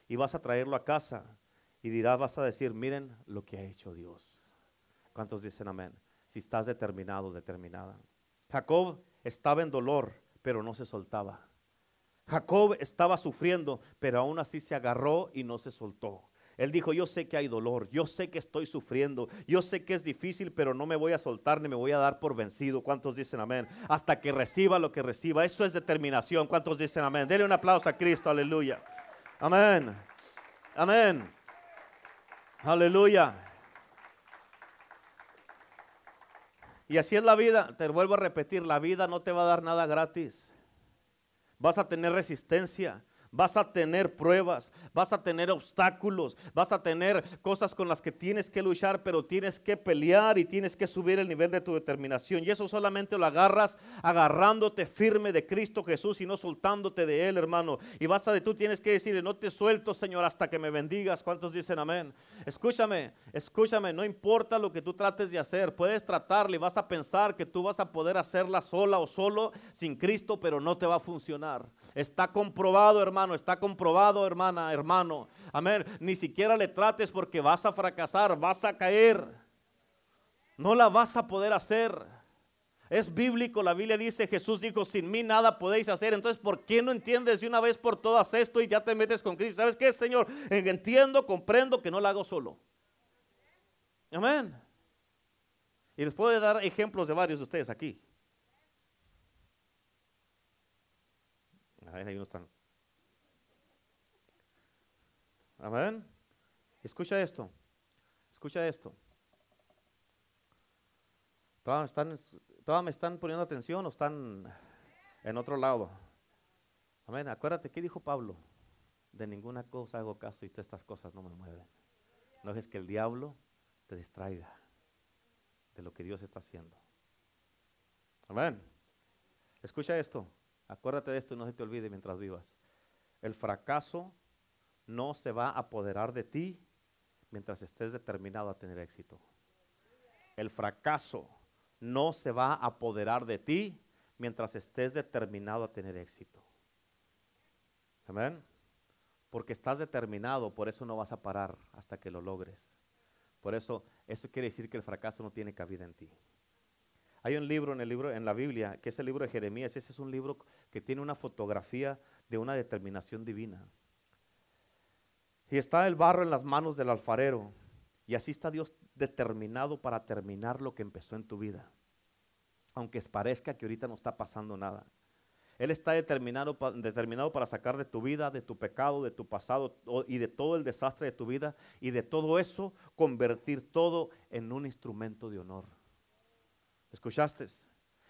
y vas a traerlo a casa y dirás, vas a decir, miren lo que ha hecho Dios. ¿Cuántos dicen amén? Si estás determinado, determinada. Jacob estaba en dolor, pero no se soltaba. Jacob estaba sufriendo, pero aún así se agarró y no se soltó. Él dijo, yo sé que hay dolor, yo sé que estoy sufriendo, yo sé que es difícil, pero no me voy a soltar ni me voy a dar por vencido. ¿Cuántos dicen amén? Hasta que reciba lo que reciba. Eso es determinación. ¿Cuántos dicen amén? Dele un aplauso a Cristo, aleluya. Amén. Amén. Aleluya. Y así es la vida. Te vuelvo a repetir, la vida no te va a dar nada gratis. Vas a tener resistencia vas a tener pruebas, vas a tener obstáculos, vas a tener cosas con las que tienes que luchar, pero tienes que pelear y tienes que subir el nivel de tu determinación. Y eso solamente lo agarras agarrándote firme de Cristo Jesús y no soltándote de Él, hermano. Y vas a, tú tienes que decirle, no te suelto, Señor, hasta que me bendigas. ¿Cuántos dicen amén? Escúchame, escúchame, no importa lo que tú trates de hacer, puedes tratarle, vas a pensar que tú vas a poder hacerla sola o solo sin Cristo, pero no te va a funcionar. Está comprobado, hermano está comprobado, hermana, hermano. Amén. Ni siquiera le trates porque vas a fracasar, vas a caer. No la vas a poder hacer. Es bíblico, la Biblia dice, Jesús dijo, sin mí nada podéis hacer. Entonces, ¿por qué no entiendes de una vez por todas esto y ya te metes con Cristo? ¿Sabes qué, Señor? Entiendo, comprendo que no lo hago solo. Amén. Y les puedo dar ejemplos de varios de ustedes aquí. Ahí no están. Amén. Escucha esto. Escucha esto. ¿Todas están, me están poniendo atención o están en otro lado? Amén. Acuérdate, ¿qué dijo Pablo? De ninguna cosa hago caso y estas cosas no me mueven. No es que el diablo te distraiga de lo que Dios está haciendo. Amén. Escucha esto. Acuérdate de esto y no se te olvide mientras vivas. El fracaso no se va a apoderar de ti mientras estés determinado a tener éxito. El fracaso no se va a apoderar de ti mientras estés determinado a tener éxito. Amén. Porque estás determinado, por eso no vas a parar hasta que lo logres. Por eso, eso quiere decir que el fracaso no tiene cabida en ti. Hay un libro en el libro en la Biblia, que es el libro de Jeremías. Ese es un libro que tiene una fotografía de una determinación divina. Y está el barro en las manos del alfarero. Y así está Dios determinado para terminar lo que empezó en tu vida. Aunque parezca que ahorita no está pasando nada. Él está determinado, determinado para sacar de tu vida, de tu pecado, de tu pasado y de todo el desastre de tu vida y de todo eso convertir todo en un instrumento de honor. ¿Escuchaste?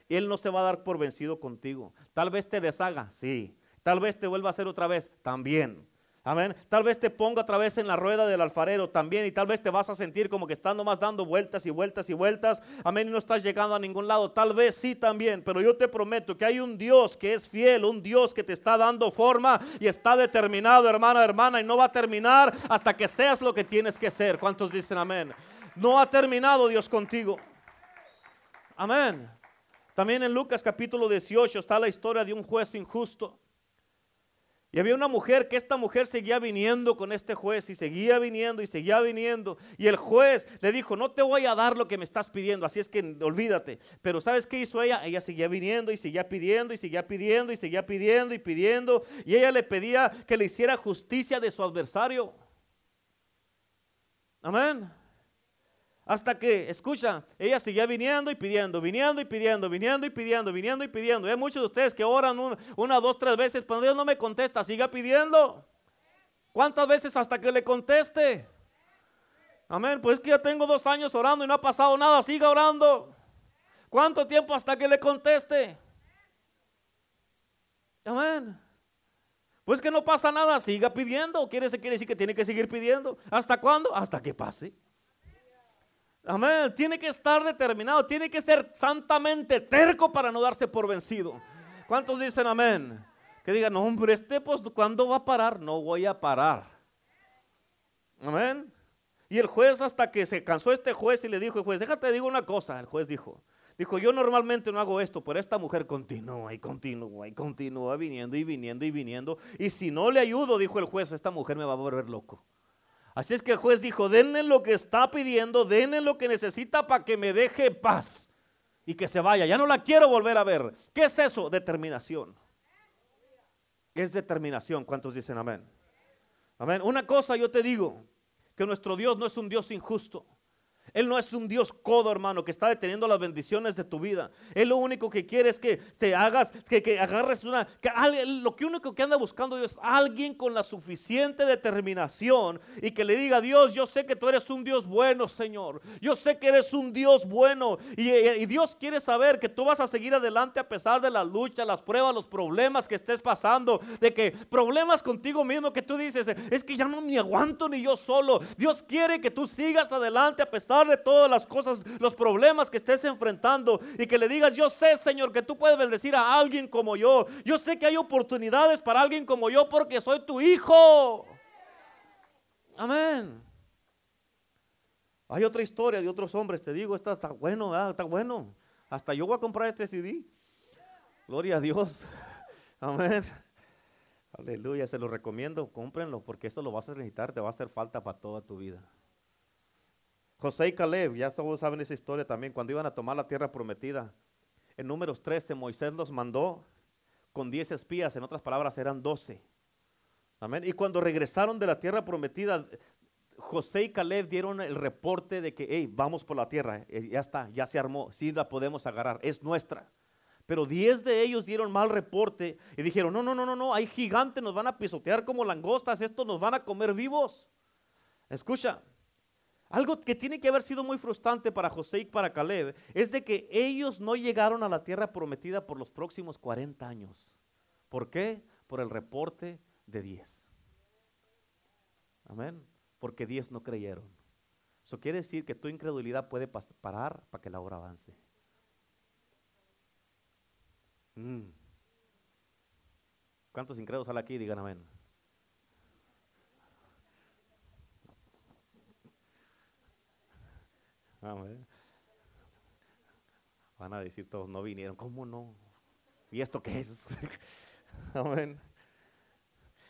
Él no se va a dar por vencido contigo. Tal vez te deshaga, sí. Tal vez te vuelva a hacer otra vez, también. Amén. Tal vez te ponga otra vez en la rueda del alfarero también y tal vez te vas a sentir como que estás nomás dando vueltas y vueltas y vueltas. Amén. Y no estás llegando a ningún lado. Tal vez sí también, pero yo te prometo que hay un Dios que es fiel, un Dios que te está dando forma y está determinado, hermana, hermana, y no va a terminar hasta que seas lo que tienes que ser. ¿Cuántos dicen amén? No ha terminado Dios contigo. Amén. También en Lucas capítulo 18 está la historia de un juez injusto. Y había una mujer que esta mujer seguía viniendo con este juez y seguía viniendo y seguía viniendo. Y el juez le dijo, no te voy a dar lo que me estás pidiendo, así es que olvídate. Pero ¿sabes qué hizo ella? Ella seguía viniendo y seguía pidiendo y seguía pidiendo y seguía pidiendo y pidiendo. Y ella le pedía que le hiciera justicia de su adversario. Amén. Hasta que, escucha, ella seguía viniendo y pidiendo, viniendo y pidiendo, viniendo y pidiendo, viniendo y pidiendo. Hay muchos de ustedes que oran una, dos, tres veces, pero Dios no me contesta, siga pidiendo. ¿Cuántas veces hasta que le conteste? Amén. Pues que ya tengo dos años orando y no ha pasado nada, siga orando. ¿Cuánto tiempo hasta que le conteste? Amén. Pues que no pasa nada, siga pidiendo. Quiere, quiere decir que tiene que seguir pidiendo. ¿Hasta cuándo? Hasta que pase. Amén. Tiene que estar determinado, tiene que ser santamente terco para no darse por vencido. ¿Cuántos dicen amén? Que digan, no, hombre, este pues, ¿cuándo va a parar? No voy a parar. Amén. Y el juez, hasta que se cansó este juez y le dijo, el juez, déjate, digo una cosa. El juez dijo, dijo, yo normalmente no hago esto, pero esta mujer continúa y continúa y continúa viniendo y viniendo y viniendo. Y si no le ayudo, dijo el juez, esta mujer me va a volver loco. Así es que el juez dijo, denle lo que está pidiendo, denle lo que necesita para que me deje paz y que se vaya. Ya no la quiero volver a ver. ¿Qué es eso? Determinación. Es determinación. ¿Cuántos dicen amén? Amén. Una cosa yo te digo, que nuestro Dios no es un Dios injusto. Él no es un Dios codo, hermano, que está deteniendo las bendiciones de tu vida. Él lo único que quiere es que te hagas, que, agarres una. Que, lo que único que anda buscando Dios es alguien con la suficiente determinación y que le diga, Dios, yo sé que tú eres un Dios bueno, Señor. Yo sé que eres un Dios bueno. Y, y Dios quiere saber que tú vas a seguir adelante a pesar de la lucha, las pruebas, los problemas que estés pasando. De que problemas contigo mismo que tú dices, es que ya no me aguanto ni yo solo. Dios quiere que tú sigas adelante a pesar de todas las cosas, los problemas que estés enfrentando y que le digas, yo sé, Señor, que tú puedes bendecir a alguien como yo. Yo sé que hay oportunidades para alguien como yo porque soy tu hijo. Amén. Hay otra historia de otros hombres, te digo, está, está bueno, está bueno. Hasta yo voy a comprar este CD. Gloria a Dios. Amén. Aleluya, se lo recomiendo, cómprenlo porque eso lo vas a necesitar, te va a hacer falta para toda tu vida. José y Caleb, ya todos saben esa historia también, cuando iban a tomar la tierra prometida. En números 13 Moisés los mandó con 10 espías, en otras palabras eran 12. Amén. Y cuando regresaron de la tierra prometida, José y Caleb dieron el reporte de que, hey, vamos por la tierra, eh, ya está, ya se armó, sí la podemos agarrar, es nuestra. Pero 10 de ellos dieron mal reporte y dijeron, no, no, no, no, no, hay gigantes, nos van a pisotear como langostas, estos nos van a comer vivos. Escucha, algo que tiene que haber sido muy frustrante para José y para Caleb es de que ellos no llegaron a la tierra prometida por los próximos 40 años. ¿Por qué? Por el reporte de 10. Amén. Porque 10 no creyeron. Eso quiere decir que tu incredulidad puede parar para que la obra avance. Mm. ¿Cuántos incrédulos hay aquí? Digan amén. Van a decir todos, no vinieron. ¿Cómo no? ¿Y esto qué es?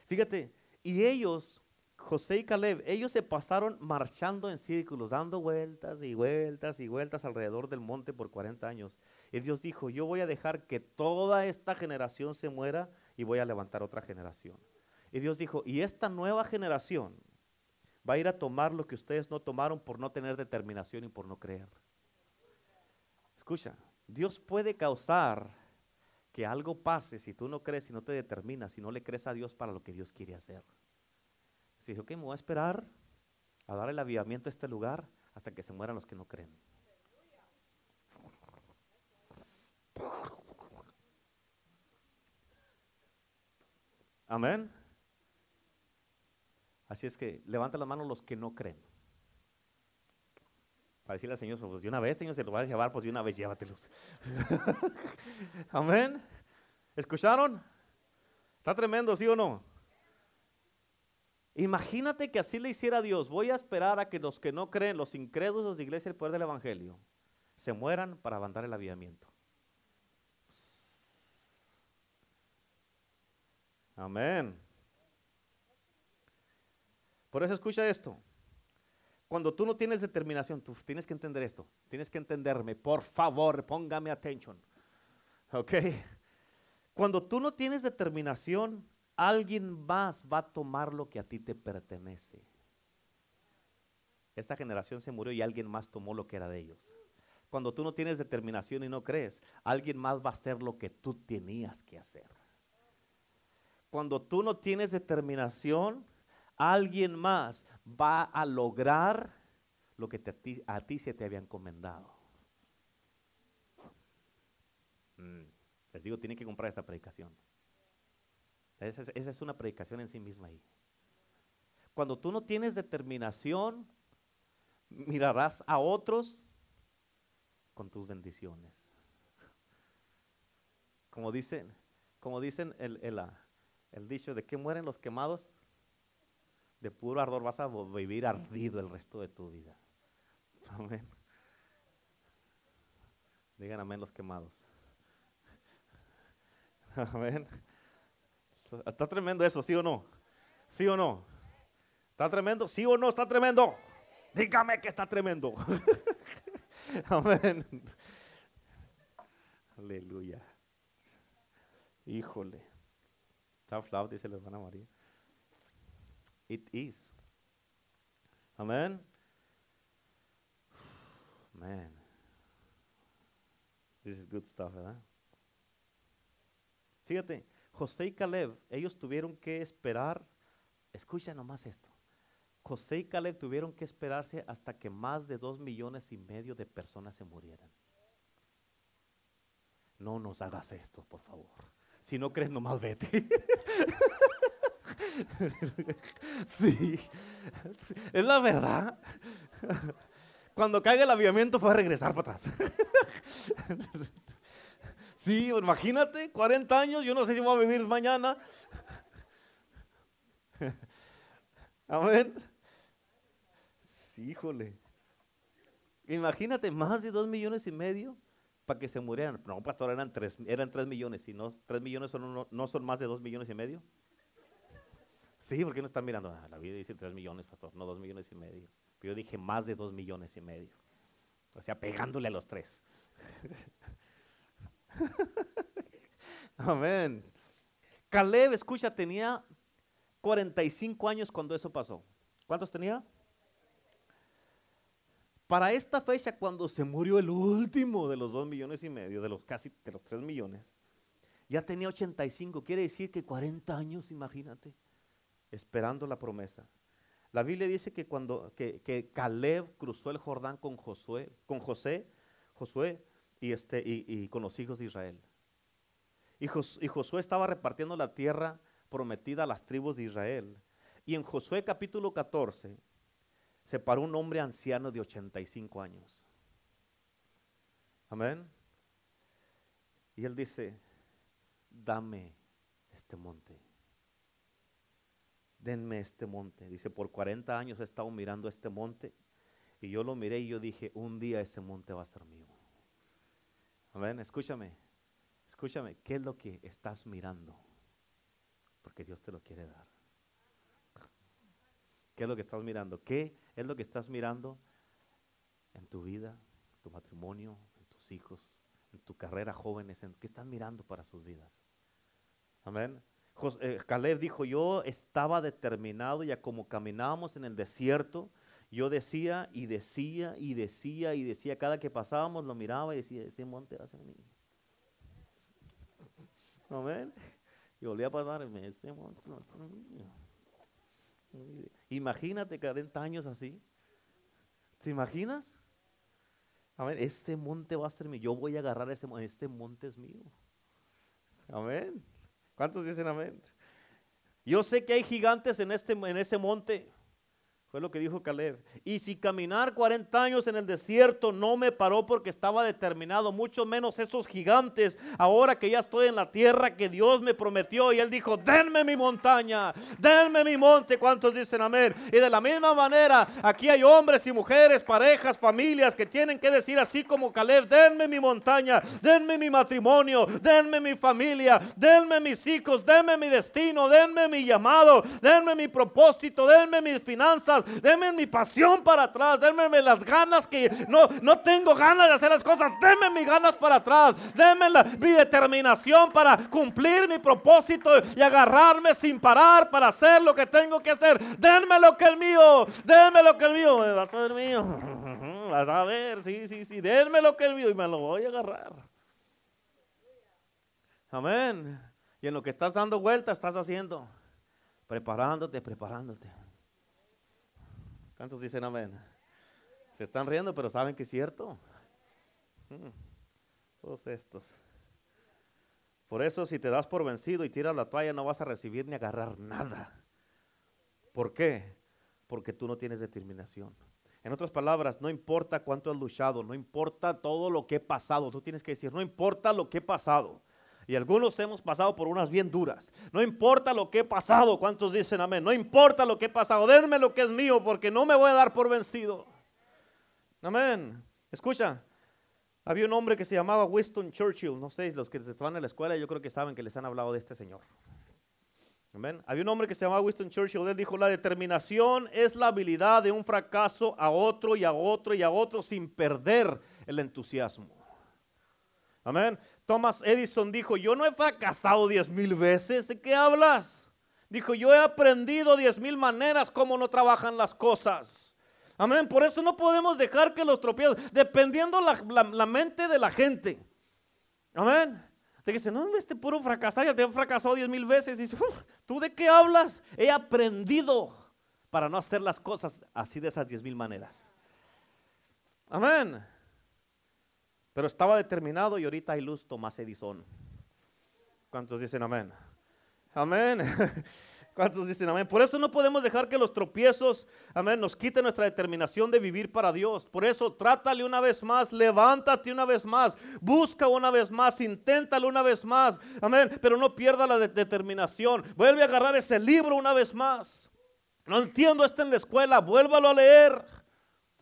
Fíjate, y ellos, José y Caleb, ellos se pasaron marchando en círculos, dando vueltas y vueltas y vueltas alrededor del monte por 40 años. Y Dios dijo, yo voy a dejar que toda esta generación se muera y voy a levantar otra generación. Y Dios dijo, y esta nueva generación va a ir a tomar lo que ustedes no tomaron por no tener determinación y por no creer. Escucha, Dios puede causar que algo pase si tú no crees y no te determinas, si no le crees a Dios para lo que Dios quiere hacer. Si dijo que me voy a esperar a dar el avivamiento a este lugar hasta que se mueran los que no creen. Amén. Así es que levanta las manos los que no creen. Para decirle al Señor, pues de una vez, Señor, se lo va a llevar, pues de una vez llévatelos. Amén. ¿Escucharon? Está tremendo, ¿sí o no? Imagínate que así le hiciera Dios. Voy a esperar a que los que no creen, los incrédulos de iglesia, el poder del Evangelio, se mueran para mandar el avivamiento. Amén. Por eso escucha esto. Cuando tú no tienes determinación, tú tienes que entender esto. Tienes que entenderme. Por favor, póngame atención. ¿Ok? Cuando tú no tienes determinación, alguien más va a tomar lo que a ti te pertenece. Esta generación se murió y alguien más tomó lo que era de ellos. Cuando tú no tienes determinación y no crees, alguien más va a hacer lo que tú tenías que hacer. Cuando tú no tienes determinación, alguien más va a lograr lo que a, ti, se te había encomendado. Mm, les digo, tienen que comprar esta predicación. Esa es, una predicación en sí misma ahí. Cuando tú no tienes determinación, mirarás a otros con tus bendiciones. Como dicen, como dicen el, el dicho de que mueren los quemados, de puro ardor vas a vivir ardido el resto de tu vida. Amén. Digan amén los quemados. Amén. Está tremendo eso, ¿sí o no? ¿Sí o no? ¿Está tremendo? ¿Sí o no está tremendo? Dígame que está tremendo. Amén. Aleluya. Híjole. Love, dice la hermana María. It is. Amén. Man. This is good stuff, ¿verdad? Fíjate, José y Caleb, ellos tuvieron que esperar, escucha nomás esto, José y Caleb tuvieron que esperarse hasta que más de dos millones y medio de personas se murieran. No nos hagas esto, por favor. Si no crees, nomás vete. sí, es la verdad. Cuando caiga el avivamiento a regresar para atrás. Sí, imagínate, 40 años, yo no sé si voy a vivir mañana. Amén. Sí, híjole. Imagínate, más de dos millones y medio para que se murieran. No, pastor, eran tres, eran tres millones. Si no, tres millones son no son más de dos millones y medio. Sí, porque no están mirando. Ah, la vida dice tres millones, pastor, no dos millones y medio. Yo dije más de dos millones y medio. O sea, pegándole a los tres. Amén. Caleb, escucha, tenía 45 años cuando eso pasó. ¿Cuántos tenía? Para esta fecha, cuando se murió el último de los dos millones y medio, de los casi de los tres millones, ya tenía 85. Quiere decir que 40 años, imagínate, esperando la promesa. La Biblia dice que cuando que, Caleb cruzó el Jordán con Josué, con José, Josué y, este, y, con los hijos de Israel. Y, y Josué estaba repartiendo la tierra prometida a las tribus de Israel. Y en Josué capítulo 14 se paró un hombre anciano de 85 años. Amén. Y él dice, dame este monte. Denme este monte. Dice, por 40 años he estado mirando este monte. Y yo lo miré y yo dije, un día ese monte va a ser mío. Amén, escúchame, escúchame, ¿qué es lo que estás mirando? Porque Dios te lo quiere dar. ¿Qué es lo que estás mirando? ¿Qué es lo que estás mirando en tu vida, tu matrimonio, en tus hijos, en tu carrera jóvenes? ¿Qué están mirando para sus vidas? Amén. Eh, Caleb dijo, yo estaba determinado ya como caminábamos en el desierto, yo decía y decía y decía y decía, cada que pasábamos lo miraba y decía, ese monte va a ser mío. Amén. Y volví a pasarme, ese monte va a ser mío. Imagínate 40 años así. ¿Te imaginas? Amén. Este monte va a ser mío. Yo voy a agarrar ese monte. Este monte es mío. Amén. ¿Cuántos dicen amén? Yo sé que hay gigantes en, este, en ese monte. Fue lo que dijo Caleb. Y si caminar 40 años en el desierto no me paró porque estaba determinado, mucho menos esos gigantes, ahora que ya estoy en la tierra que Dios me prometió. Y él dijo, denme mi montaña, denme mi monte. ¿Cuántos dicen amén? Y de la misma manera, aquí hay hombres y mujeres, parejas, familias que tienen que decir así como Caleb, denme mi montaña, denme mi matrimonio, denme mi familia, denme mis hijos, denme mi destino, denme mi llamado, denme mi propósito, denme mis finanzas denme mi pasión para atrás, denme las ganas que no, no tengo ganas de hacer las cosas, denme mis ganas para atrás, denme mi determinación para cumplir mi propósito y agarrarme sin parar para hacer lo que tengo que hacer. Denme lo que es mío, denme lo que es mío, va a ser mío. Vas a ver, sí, sí, sí, denme lo que es mío y me lo voy a agarrar. Amén. Y en lo que estás dando vuelta, estás haciendo, preparándote, preparándote. ¿Cuántos dicen amén? Se están riendo, pero saben que es cierto. Hmm. Todos estos. Por eso si te das por vencido y tiras la toalla no vas a recibir ni agarrar nada. ¿Por qué? Porque tú no tienes determinación. En otras palabras, no importa cuánto has luchado, no importa todo lo que he pasado, tú tienes que decir, no importa lo que he pasado. Y algunos hemos pasado por unas bien duras. No importa lo que he pasado, ¿cuántos dicen amén? No importa lo que he pasado, denme lo que es mío porque no me voy a dar por vencido. Amén. Escucha, había un hombre que se llamaba Winston Churchill. No sé, los que estaban en la escuela yo creo que saben que les han hablado de este señor. Amén. Había un hombre que se llamaba Winston Churchill. Él dijo, la determinación es la habilidad de un fracaso a otro y a otro y a otro sin perder el entusiasmo. Amén. Thomas Edison dijo, yo no he fracasado diez mil veces, ¿de qué hablas? Dijo, yo he aprendido diez mil maneras cómo no trabajan las cosas. Amén, por eso no podemos dejar que los tropiezos, dependiendo la, la, mente de la gente. Amén. Que dice, no, este puro fracasar, ya te he fracasado diez mil veces. Y dice, ¿tú de qué hablas? He aprendido para no hacer las cosas así de esas diez mil maneras. Amén. Pero estaba determinado y ahorita hay luz Tomás Edison. ¿Cuántos dicen amén? Amén. ¿Cuántos dicen amén? Por eso no podemos dejar que los tropiezos, amén, nos quiten nuestra determinación de vivir para Dios. Por eso trátale una vez más, levántate una vez más, busca una vez más, inténtalo una vez más. Amén. Pero no pierda la determinación. Vuelve a agarrar ese libro una vez más. No entiendo esto en la escuela, vuélvalo a leer.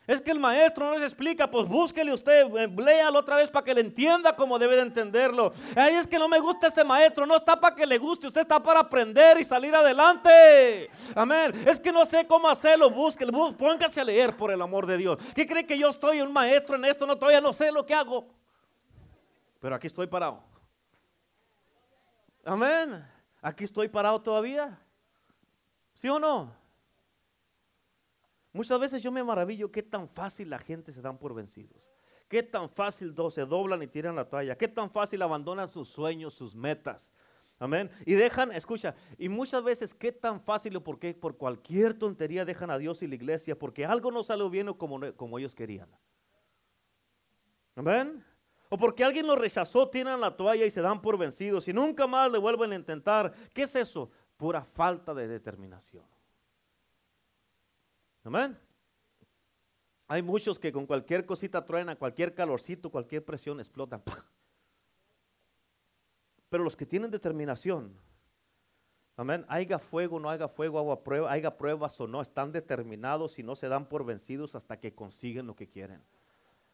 Es que el maestro no les explica, pues búsquele usted, eh, léalo otra vez para que le entienda como debe de entenderlo. Ahí es que no me gusta ese maestro, no está para que le guste, usted está para aprender y salir adelante. Amén. Es que no sé cómo hacerlo, búsquelo, póngase a leer por el amor de Dios. ¿Qué cree que yo estoy un maestro en esto? No, todavía no sé lo que hago. Pero aquí estoy parado. Amén. Aquí estoy parado todavía. ¿Sí o no? Muchas veces yo me maravillo qué tan fácil la gente se dan por vencidos. Qué tan fácil se doblan y tiran la toalla. Qué tan fácil abandonan sus sueños, sus metas. Amén. Y dejan, escucha, y muchas veces qué tan fácil o por qué por cualquier tontería dejan a Dios y la iglesia porque algo no salió bien o como, como ellos querían. Amén. O porque alguien lo rechazó, tiran la toalla y se dan por vencidos y nunca más le vuelven a intentar. ¿Qué es eso? Pura falta de determinación. Amén. Hay muchos que con cualquier cosita truena, cualquier calorcito, cualquier presión explotan. Pero los que tienen determinación, amén, haya fuego, no haya fuego, agua prueba, haya pruebas o no, están determinados y no se dan por vencidos hasta que consiguen lo que quieren.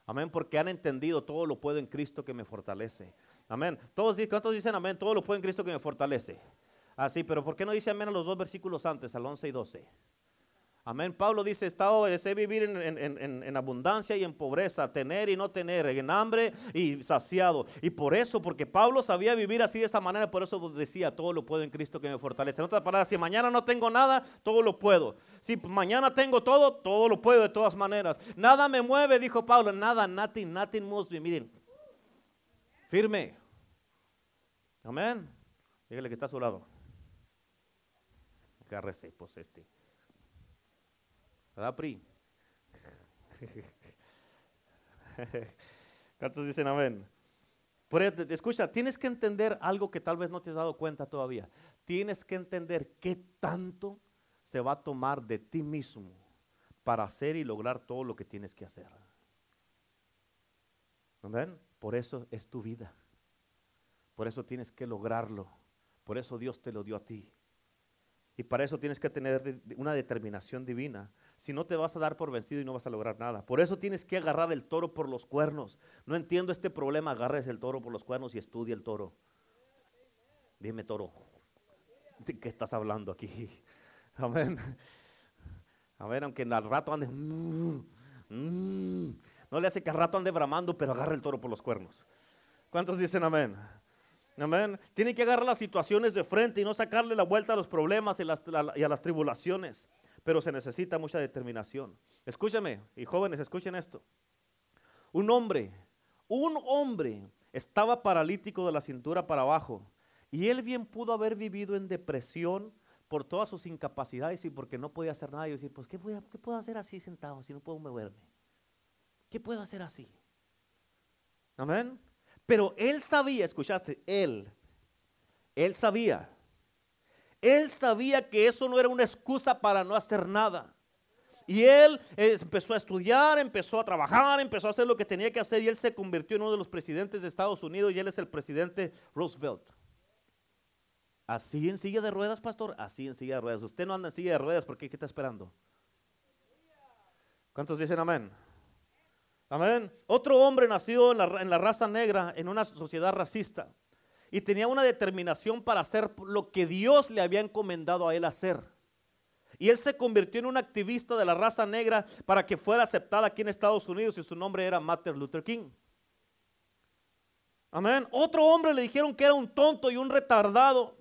Amén, porque han entendido todo lo puedo en Cristo que me fortalece. Amén. Todos, ¿Cuántos dicen amén? Todo lo puedo en Cristo que me fortalece. Así, ah, pero ¿por qué no dice amén a los dos versículos antes, al 11 y 12? Amén. Pablo dice, estado, sé vivir en, abundancia y en pobreza, tener y no tener, en hambre y saciado. Y por eso, porque Pablo sabía vivir así de esta manera, por eso decía, todo lo puedo en Cristo que me fortalece. En otras palabras, si mañana no tengo nada, todo lo puedo. Si mañana tengo todo, todo lo puedo de todas maneras. Nada me mueve, dijo Pablo, nada, nothing, nothing moves me. Miren, firme. Amén. Dígale que está a su lado. Agárrese, pues este. ¿Verdad, Pri? ¿Cuántos dicen amén? escucha, tienes que entender algo que tal vez no te has dado cuenta todavía. Tienes que entender qué tanto se va a tomar de ti mismo para hacer y lograr todo lo que tienes que hacer. ¿Amén? Por eso es tu vida. Por eso tienes que lograrlo. Por eso Dios te lo dio a ti. Y para eso tienes que tener una determinación divina. Si no te vas a dar por vencido y no vas a lograr nada. Por eso tienes que agarrar el toro por los cuernos. No entiendo este problema. Agarres el toro por los cuernos y estudia el toro. Dime toro. ¿De qué estás hablando aquí? Amén. A ver, aunque al rato ande. Mm, mm, no le hace que al rato ande bramando, pero agarra el toro por los cuernos. ¿Cuántos dicen amén? Amén. Tiene que agarrar las situaciones de frente y no sacarle la vuelta a los problemas y, y a las tribulaciones. Pero se necesita mucha determinación. Escúchame, y jóvenes, escuchen esto. Un hombre, un hombre estaba paralítico de la cintura para abajo. Y él bien pudo haber vivido en depresión por todas sus incapacidades y porque no podía hacer nada. Y decir, pues, ¿qué, ¿qué puedo hacer así sentado si no puedo moverme? ¿Qué puedo hacer así? Amén. Pero él sabía, escuchaste, él, él sabía, él sabía que eso no era una excusa para no hacer nada. Y él eh, empezó a estudiar, empezó a trabajar, empezó a hacer lo que tenía que hacer y él se convirtió en uno de los presidentes de Estados Unidos y él es el presidente Roosevelt. Así en silla de ruedas, pastor, así en silla de ruedas. Usted no anda en silla de ruedas porque ¿qué está esperando? ¿Cuántos dicen amén? Amén. Otro hombre nacido en la, en la raza negra, en una sociedad racista, y tenía una determinación para hacer lo que Dios le había encomendado a él hacer. Y él se convirtió en un activista de la raza negra para que fuera aceptada aquí en Estados Unidos y su nombre era Martin Luther King. Amén. Otro hombre le dijeron que era un tonto y un retardado.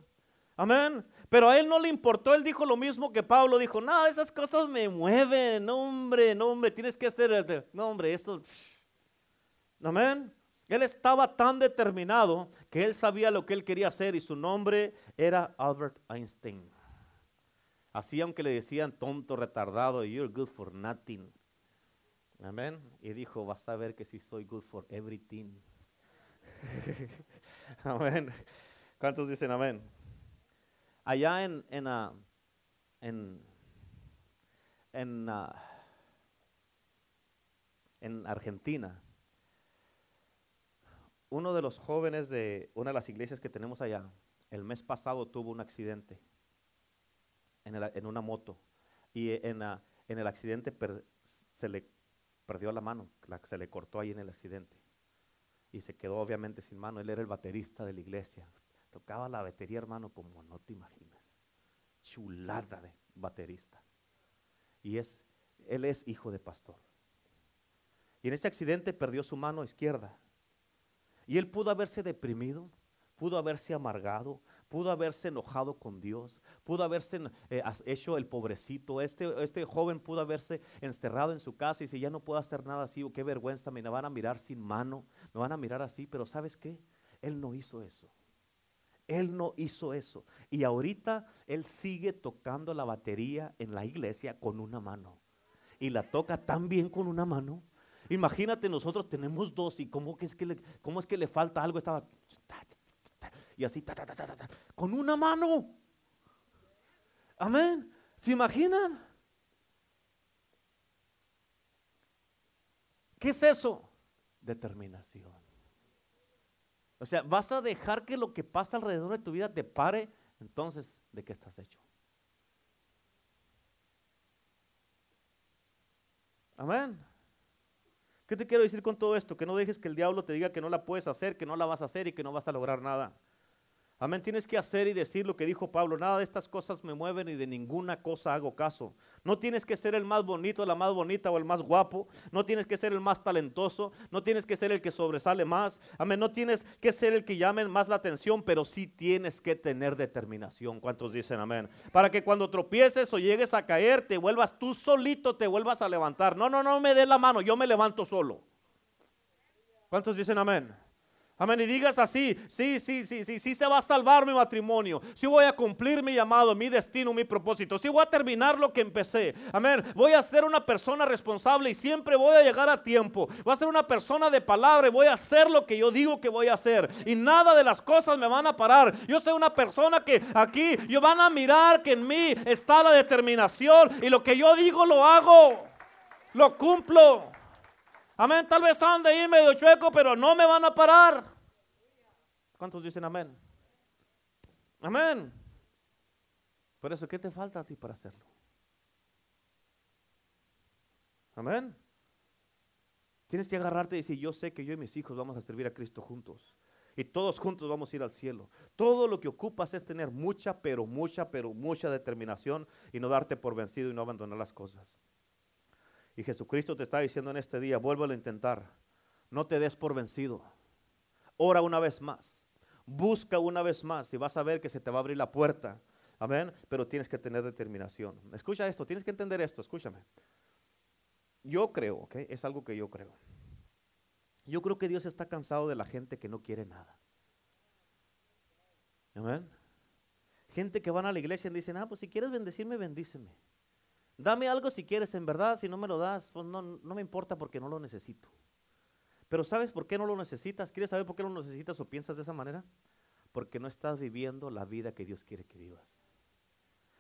Amén. Pero a él no le importó, él dijo lo mismo que Pablo dijo, no, esas cosas me mueven, no hombre, no hombre, tienes que hacer, no hombre, esto, amén. Él estaba tan determinado que él sabía lo que él quería hacer y su nombre era Albert Einstein. Así aunque le decían tonto, retardado, you're good for nothing. Amén. Y dijo, vas a ver que si soy good for everything. amén. ¿Cuántos dicen amén? allá en, en, ah, ah, en, Argentina, uno de los jóvenes de una de las iglesias que tenemos allá, el mes pasado tuvo un accidente en, una moto y en, el accidente se le perdió la mano, se le cortó ahí en el accidente y se quedó obviamente sin mano. Él era el baterista de la iglesia. Tocaba la batería, hermano, como no te imaginas. Chulada de baterista. Y es, él es hijo de pastor. Y en ese accidente perdió su mano izquierda. Y él pudo haberse deprimido, pudo haberse amargado, pudo haberse enojado con Dios, pudo haberse eh, hecho el pobrecito. Este, este joven pudo haberse encerrado en su casa y si ya no puedo hacer nada así, o qué vergüenza, me van a mirar sin mano, me van a mirar así, pero ¿sabes qué? Él no hizo eso. Él no hizo eso. Y ahorita Él sigue tocando la batería en la iglesia con una mano. Y la toca tan bien con una mano. Imagínate, nosotros tenemos dos y cómo, es, que le, cómo es que le falta algo. Estaba y así, con una mano. Amén. ¿Se imaginan? ¿Qué es eso? Determinación. O sea, vas a dejar que lo que pasa alrededor de tu vida te pare, entonces, ¿de qué estás hecho? Amén. ¿Qué te quiero decir con todo esto? Que no dejes que el diablo te diga que no la puedes hacer, que no la vas a hacer y que no vas a lograr nada. Amén, tienes que hacer y decir lo que dijo Pablo. Nada de estas cosas me mueven y de ninguna cosa hago caso. No tienes que ser el más bonito, la más bonita o el más guapo. No tienes que ser el más talentoso. No tienes que ser el que sobresale más. Amén, no tienes que ser el que llame más la atención, pero sí tienes que tener determinación. ¿Cuántos dicen amén? Para que cuando tropieces o llegues a caer, te vuelvas tú solito, te vuelvas a levantar. No, no, no me dé la mano, yo me levanto solo. ¿Cuántos dicen amén? Amén. Y digas así, sí, sí, sí, sí, sí se va a salvar mi matrimonio. Sí voy a cumplir mi llamado, mi destino, mi propósito. Sí voy a terminar lo que empecé. Amén. Voy a ser una persona responsable y siempre voy a llegar a tiempo. Voy a ser una persona de palabra y voy a hacer lo que yo digo que voy a hacer. Y nada de las cosas me van a parar. Yo soy una persona que aquí yo van a mirar que en mí está la determinación y lo que yo digo lo hago. Lo cumplo. Amén. Tal vez ande ahí medio chueco, pero no me van a parar. ¿Cuántos dicen amén? Amén. Por eso, ¿qué te falta a ti para hacerlo? Amén. Tienes que agarrarte y decir, yo sé que yo y mis hijos vamos a servir a Cristo juntos. Y todos juntos vamos a ir al cielo. Todo lo que ocupas es tener mucha, pero mucha, pero mucha determinación y no darte por vencido y no abandonar las cosas. Y Jesucristo te está diciendo en este día, vuélvelo a intentar. No te des por vencido. Ora una vez más. Busca una vez más y vas a ver que se te va a abrir la puerta. Amén. Pero tienes que tener determinación. Escucha esto, tienes que entender esto, escúchame. Yo creo, ¿ok? Es algo que yo creo. Yo creo que Dios está cansado de la gente que no quiere nada. Amén. Gente que van a la iglesia y dicen, ah, pues si quieres bendecirme, bendíceme. Dame algo si quieres, en verdad, si no me lo das, pues no, no me importa porque no lo necesito. Pero ¿sabes por qué no lo necesitas? ¿Quieres saber por qué lo necesitas o piensas de esa manera? Porque no estás viviendo la vida que Dios quiere que vivas.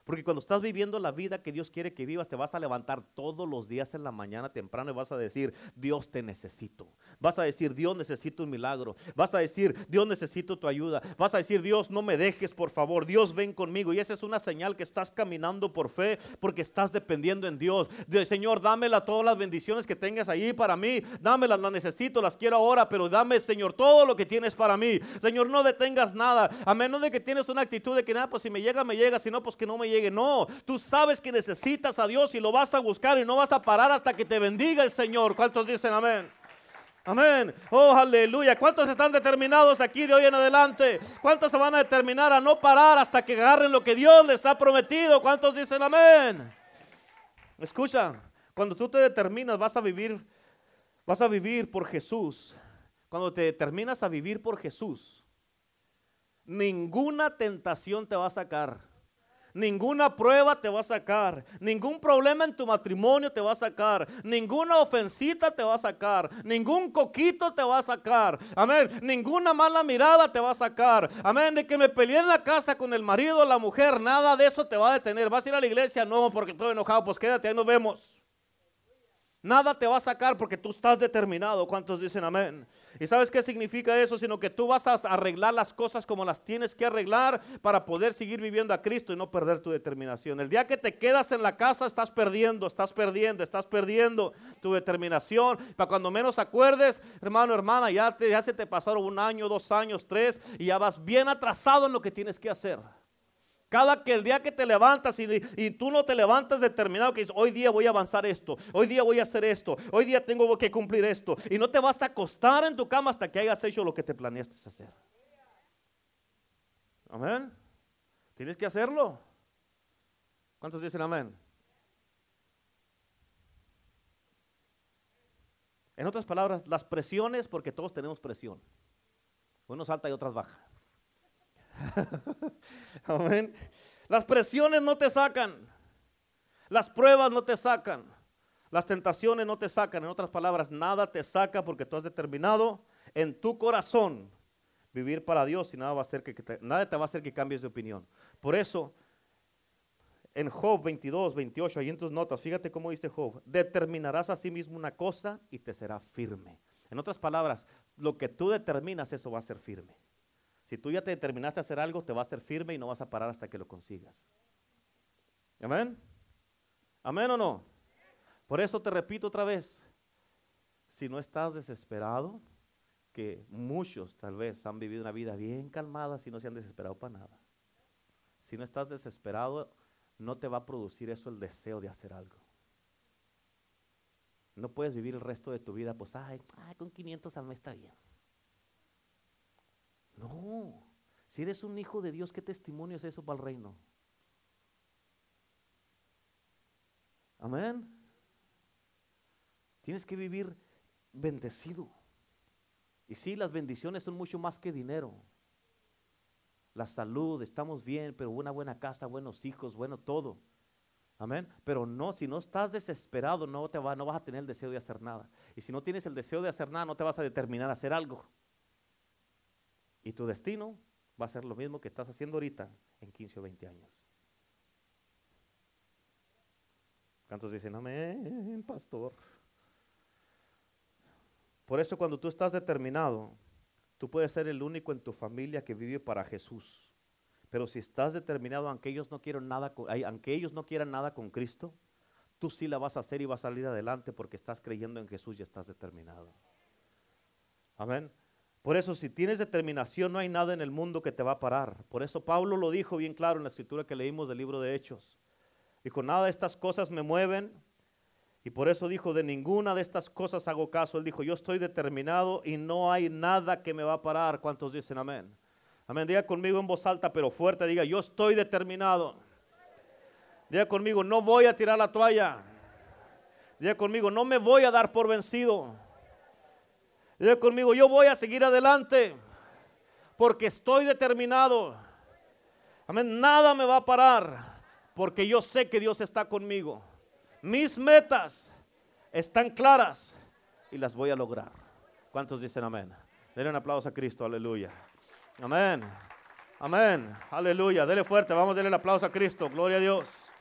Porque cuando estás viviendo la vida que Dios quiere que vivas, te vas a levantar todos los días en la mañana temprano y vas a decir, Dios te necesito. Vas a decir, Dios necesito un milagro. Vas a decir, Dios necesito tu ayuda. Vas a decir, Dios no me dejes, por favor. Dios ven conmigo. Y esa es una señal que estás caminando por fe porque estás dependiendo en Dios. Señor, dámela todas las bendiciones que tengas ahí para mí. Dámelas, las necesito, las quiero ahora, pero dame, Señor, todo lo que tienes para mí. Señor, no detengas nada. A menos de que tienes una actitud de que nada, pues si me llega, me llega. Si no, pues que no me llegue. No, tú sabes que necesitas a Dios y lo vas a buscar y no vas a parar hasta que te bendiga el Señor. ¿Cuántos dicen amén? Amén. Oh, aleluya. ¿Cuántos están determinados aquí de hoy en adelante? ¿Cuántos se van a determinar a no parar hasta que agarren lo que Dios les ha prometido? ¿Cuántos dicen amén? Escucha, cuando tú te determinas vas a vivir, vas a vivir por Jesús. Cuando te determinas a vivir por Jesús, ninguna tentación te va a sacar. Ninguna prueba te va a sacar. Ningún problema en tu matrimonio te va a sacar. Ninguna ofensita te va a sacar. Ningún coquito te va a sacar. Amén. Ninguna mala mirada te va a sacar. Amén. De que me peleé en la casa con el marido o la mujer. Nada de eso te va a detener. ¿Vas a ir a la iglesia? No, porque estoy enojado. Pues quédate, ahí nos vemos. Nada te va a sacar porque tú estás determinado. ¿Cuántos dicen amén? ¿Y sabes qué significa eso? Sino que tú vas a arreglar las cosas como las tienes que arreglar para poder seguir viviendo a Cristo y no perder tu determinación. El día que te quedas en la casa estás perdiendo, estás perdiendo, estás perdiendo tu determinación. Para cuando menos acuerdes, hermano, hermana, ya, te, se te pasaron un año, dos años, tres y ya vas bien atrasado en lo que tienes que hacer. Cada que el día que te levantas y, tú no te levantas determinado que dices, hoy día voy a avanzar esto, hoy día voy a hacer esto, hoy día tengo que cumplir esto. Y no te vas a acostar en tu cama hasta que hayas hecho lo que te planeaste hacer. Amén. Tienes que hacerlo. ¿Cuántos dicen amén? En otras palabras, las presiones, porque todos tenemos presión. Unos alta y otras baja. Amén. Las presiones no te sacan. Las pruebas no te sacan. Las tentaciones no te sacan. En otras palabras, nada te saca porque tú has determinado en tu corazón vivir para Dios y nada, va a hacer que, te, nada te va a hacer que cambies de opinión. Por eso, en Job 22, 28, ahí en tus notas, fíjate cómo dice Job, determinarás a sí mismo una cosa y te será firme. En otras palabras, lo que tú determinas, eso va a ser firme. Si tú ya te determinaste a hacer algo, te vas a ser firme y no vas a parar hasta que lo consigas. Amén. Amén o no. Por eso te repito otra vez, si no estás desesperado, que muchos tal vez han vivido una vida bien calmada si no se han desesperado para nada. Si no estás desesperado, no te va a producir eso el deseo de hacer algo. No puedes vivir el resto de tu vida, pues, ay, ay con 500 al está bien. No. Si eres un hijo de Dios, ¿qué testimonio es eso para el reino? Amén. Tienes que vivir bendecido. Y sí, las bendiciones son mucho más que dinero. La salud, estamos bien, pero una buena casa, buenos hijos, bueno todo. Amén. Pero no, si no estás desesperado, no, te va, no vas a tener el deseo de hacer nada. Y si no tienes el deseo de hacer nada, no te vas a determinar a hacer algo. Y tu destino va a ser lo mismo que estás haciendo ahorita en 15 o 20 años. ¿Cuántos dicen amén, pastor? Por eso cuando tú estás determinado, tú puedes ser el único en tu familia que vive para Jesús. Pero si estás determinado, aunque ellos no quieran nada, aunque ellos no quieran nada con Cristo, tú sí la vas a hacer y vas a salir adelante porque estás creyendo en Jesús y estás determinado. Amén. Por eso, si tienes determinación, no hay nada en el mundo que te va a parar. Por eso Pablo lo dijo bien claro en la escritura que leímos del libro de Hechos. Dijo, nada de estas cosas me mueven. Y por eso dijo, de ninguna de estas cosas hago caso. Él dijo, yo estoy determinado y no hay nada que me va a parar. ¿Cuántos dicen amén? Amén. Diga conmigo en voz alta, pero fuerte. Diga, yo estoy determinado. Diga conmigo, no voy a tirar la toalla. Diga conmigo, no me voy a dar por vencido. Diga conmigo, yo voy a seguir adelante porque estoy determinado. Amén. Nada me va a parar porque yo sé que Dios está conmigo. Mis metas están claras y las voy a lograr. ¿Cuántos dicen amén? Denle un aplauso a Cristo, aleluya. Amén. Amén. Aleluya. Dele fuerte. Vamos a darle el aplauso a Cristo. Gloria a Dios.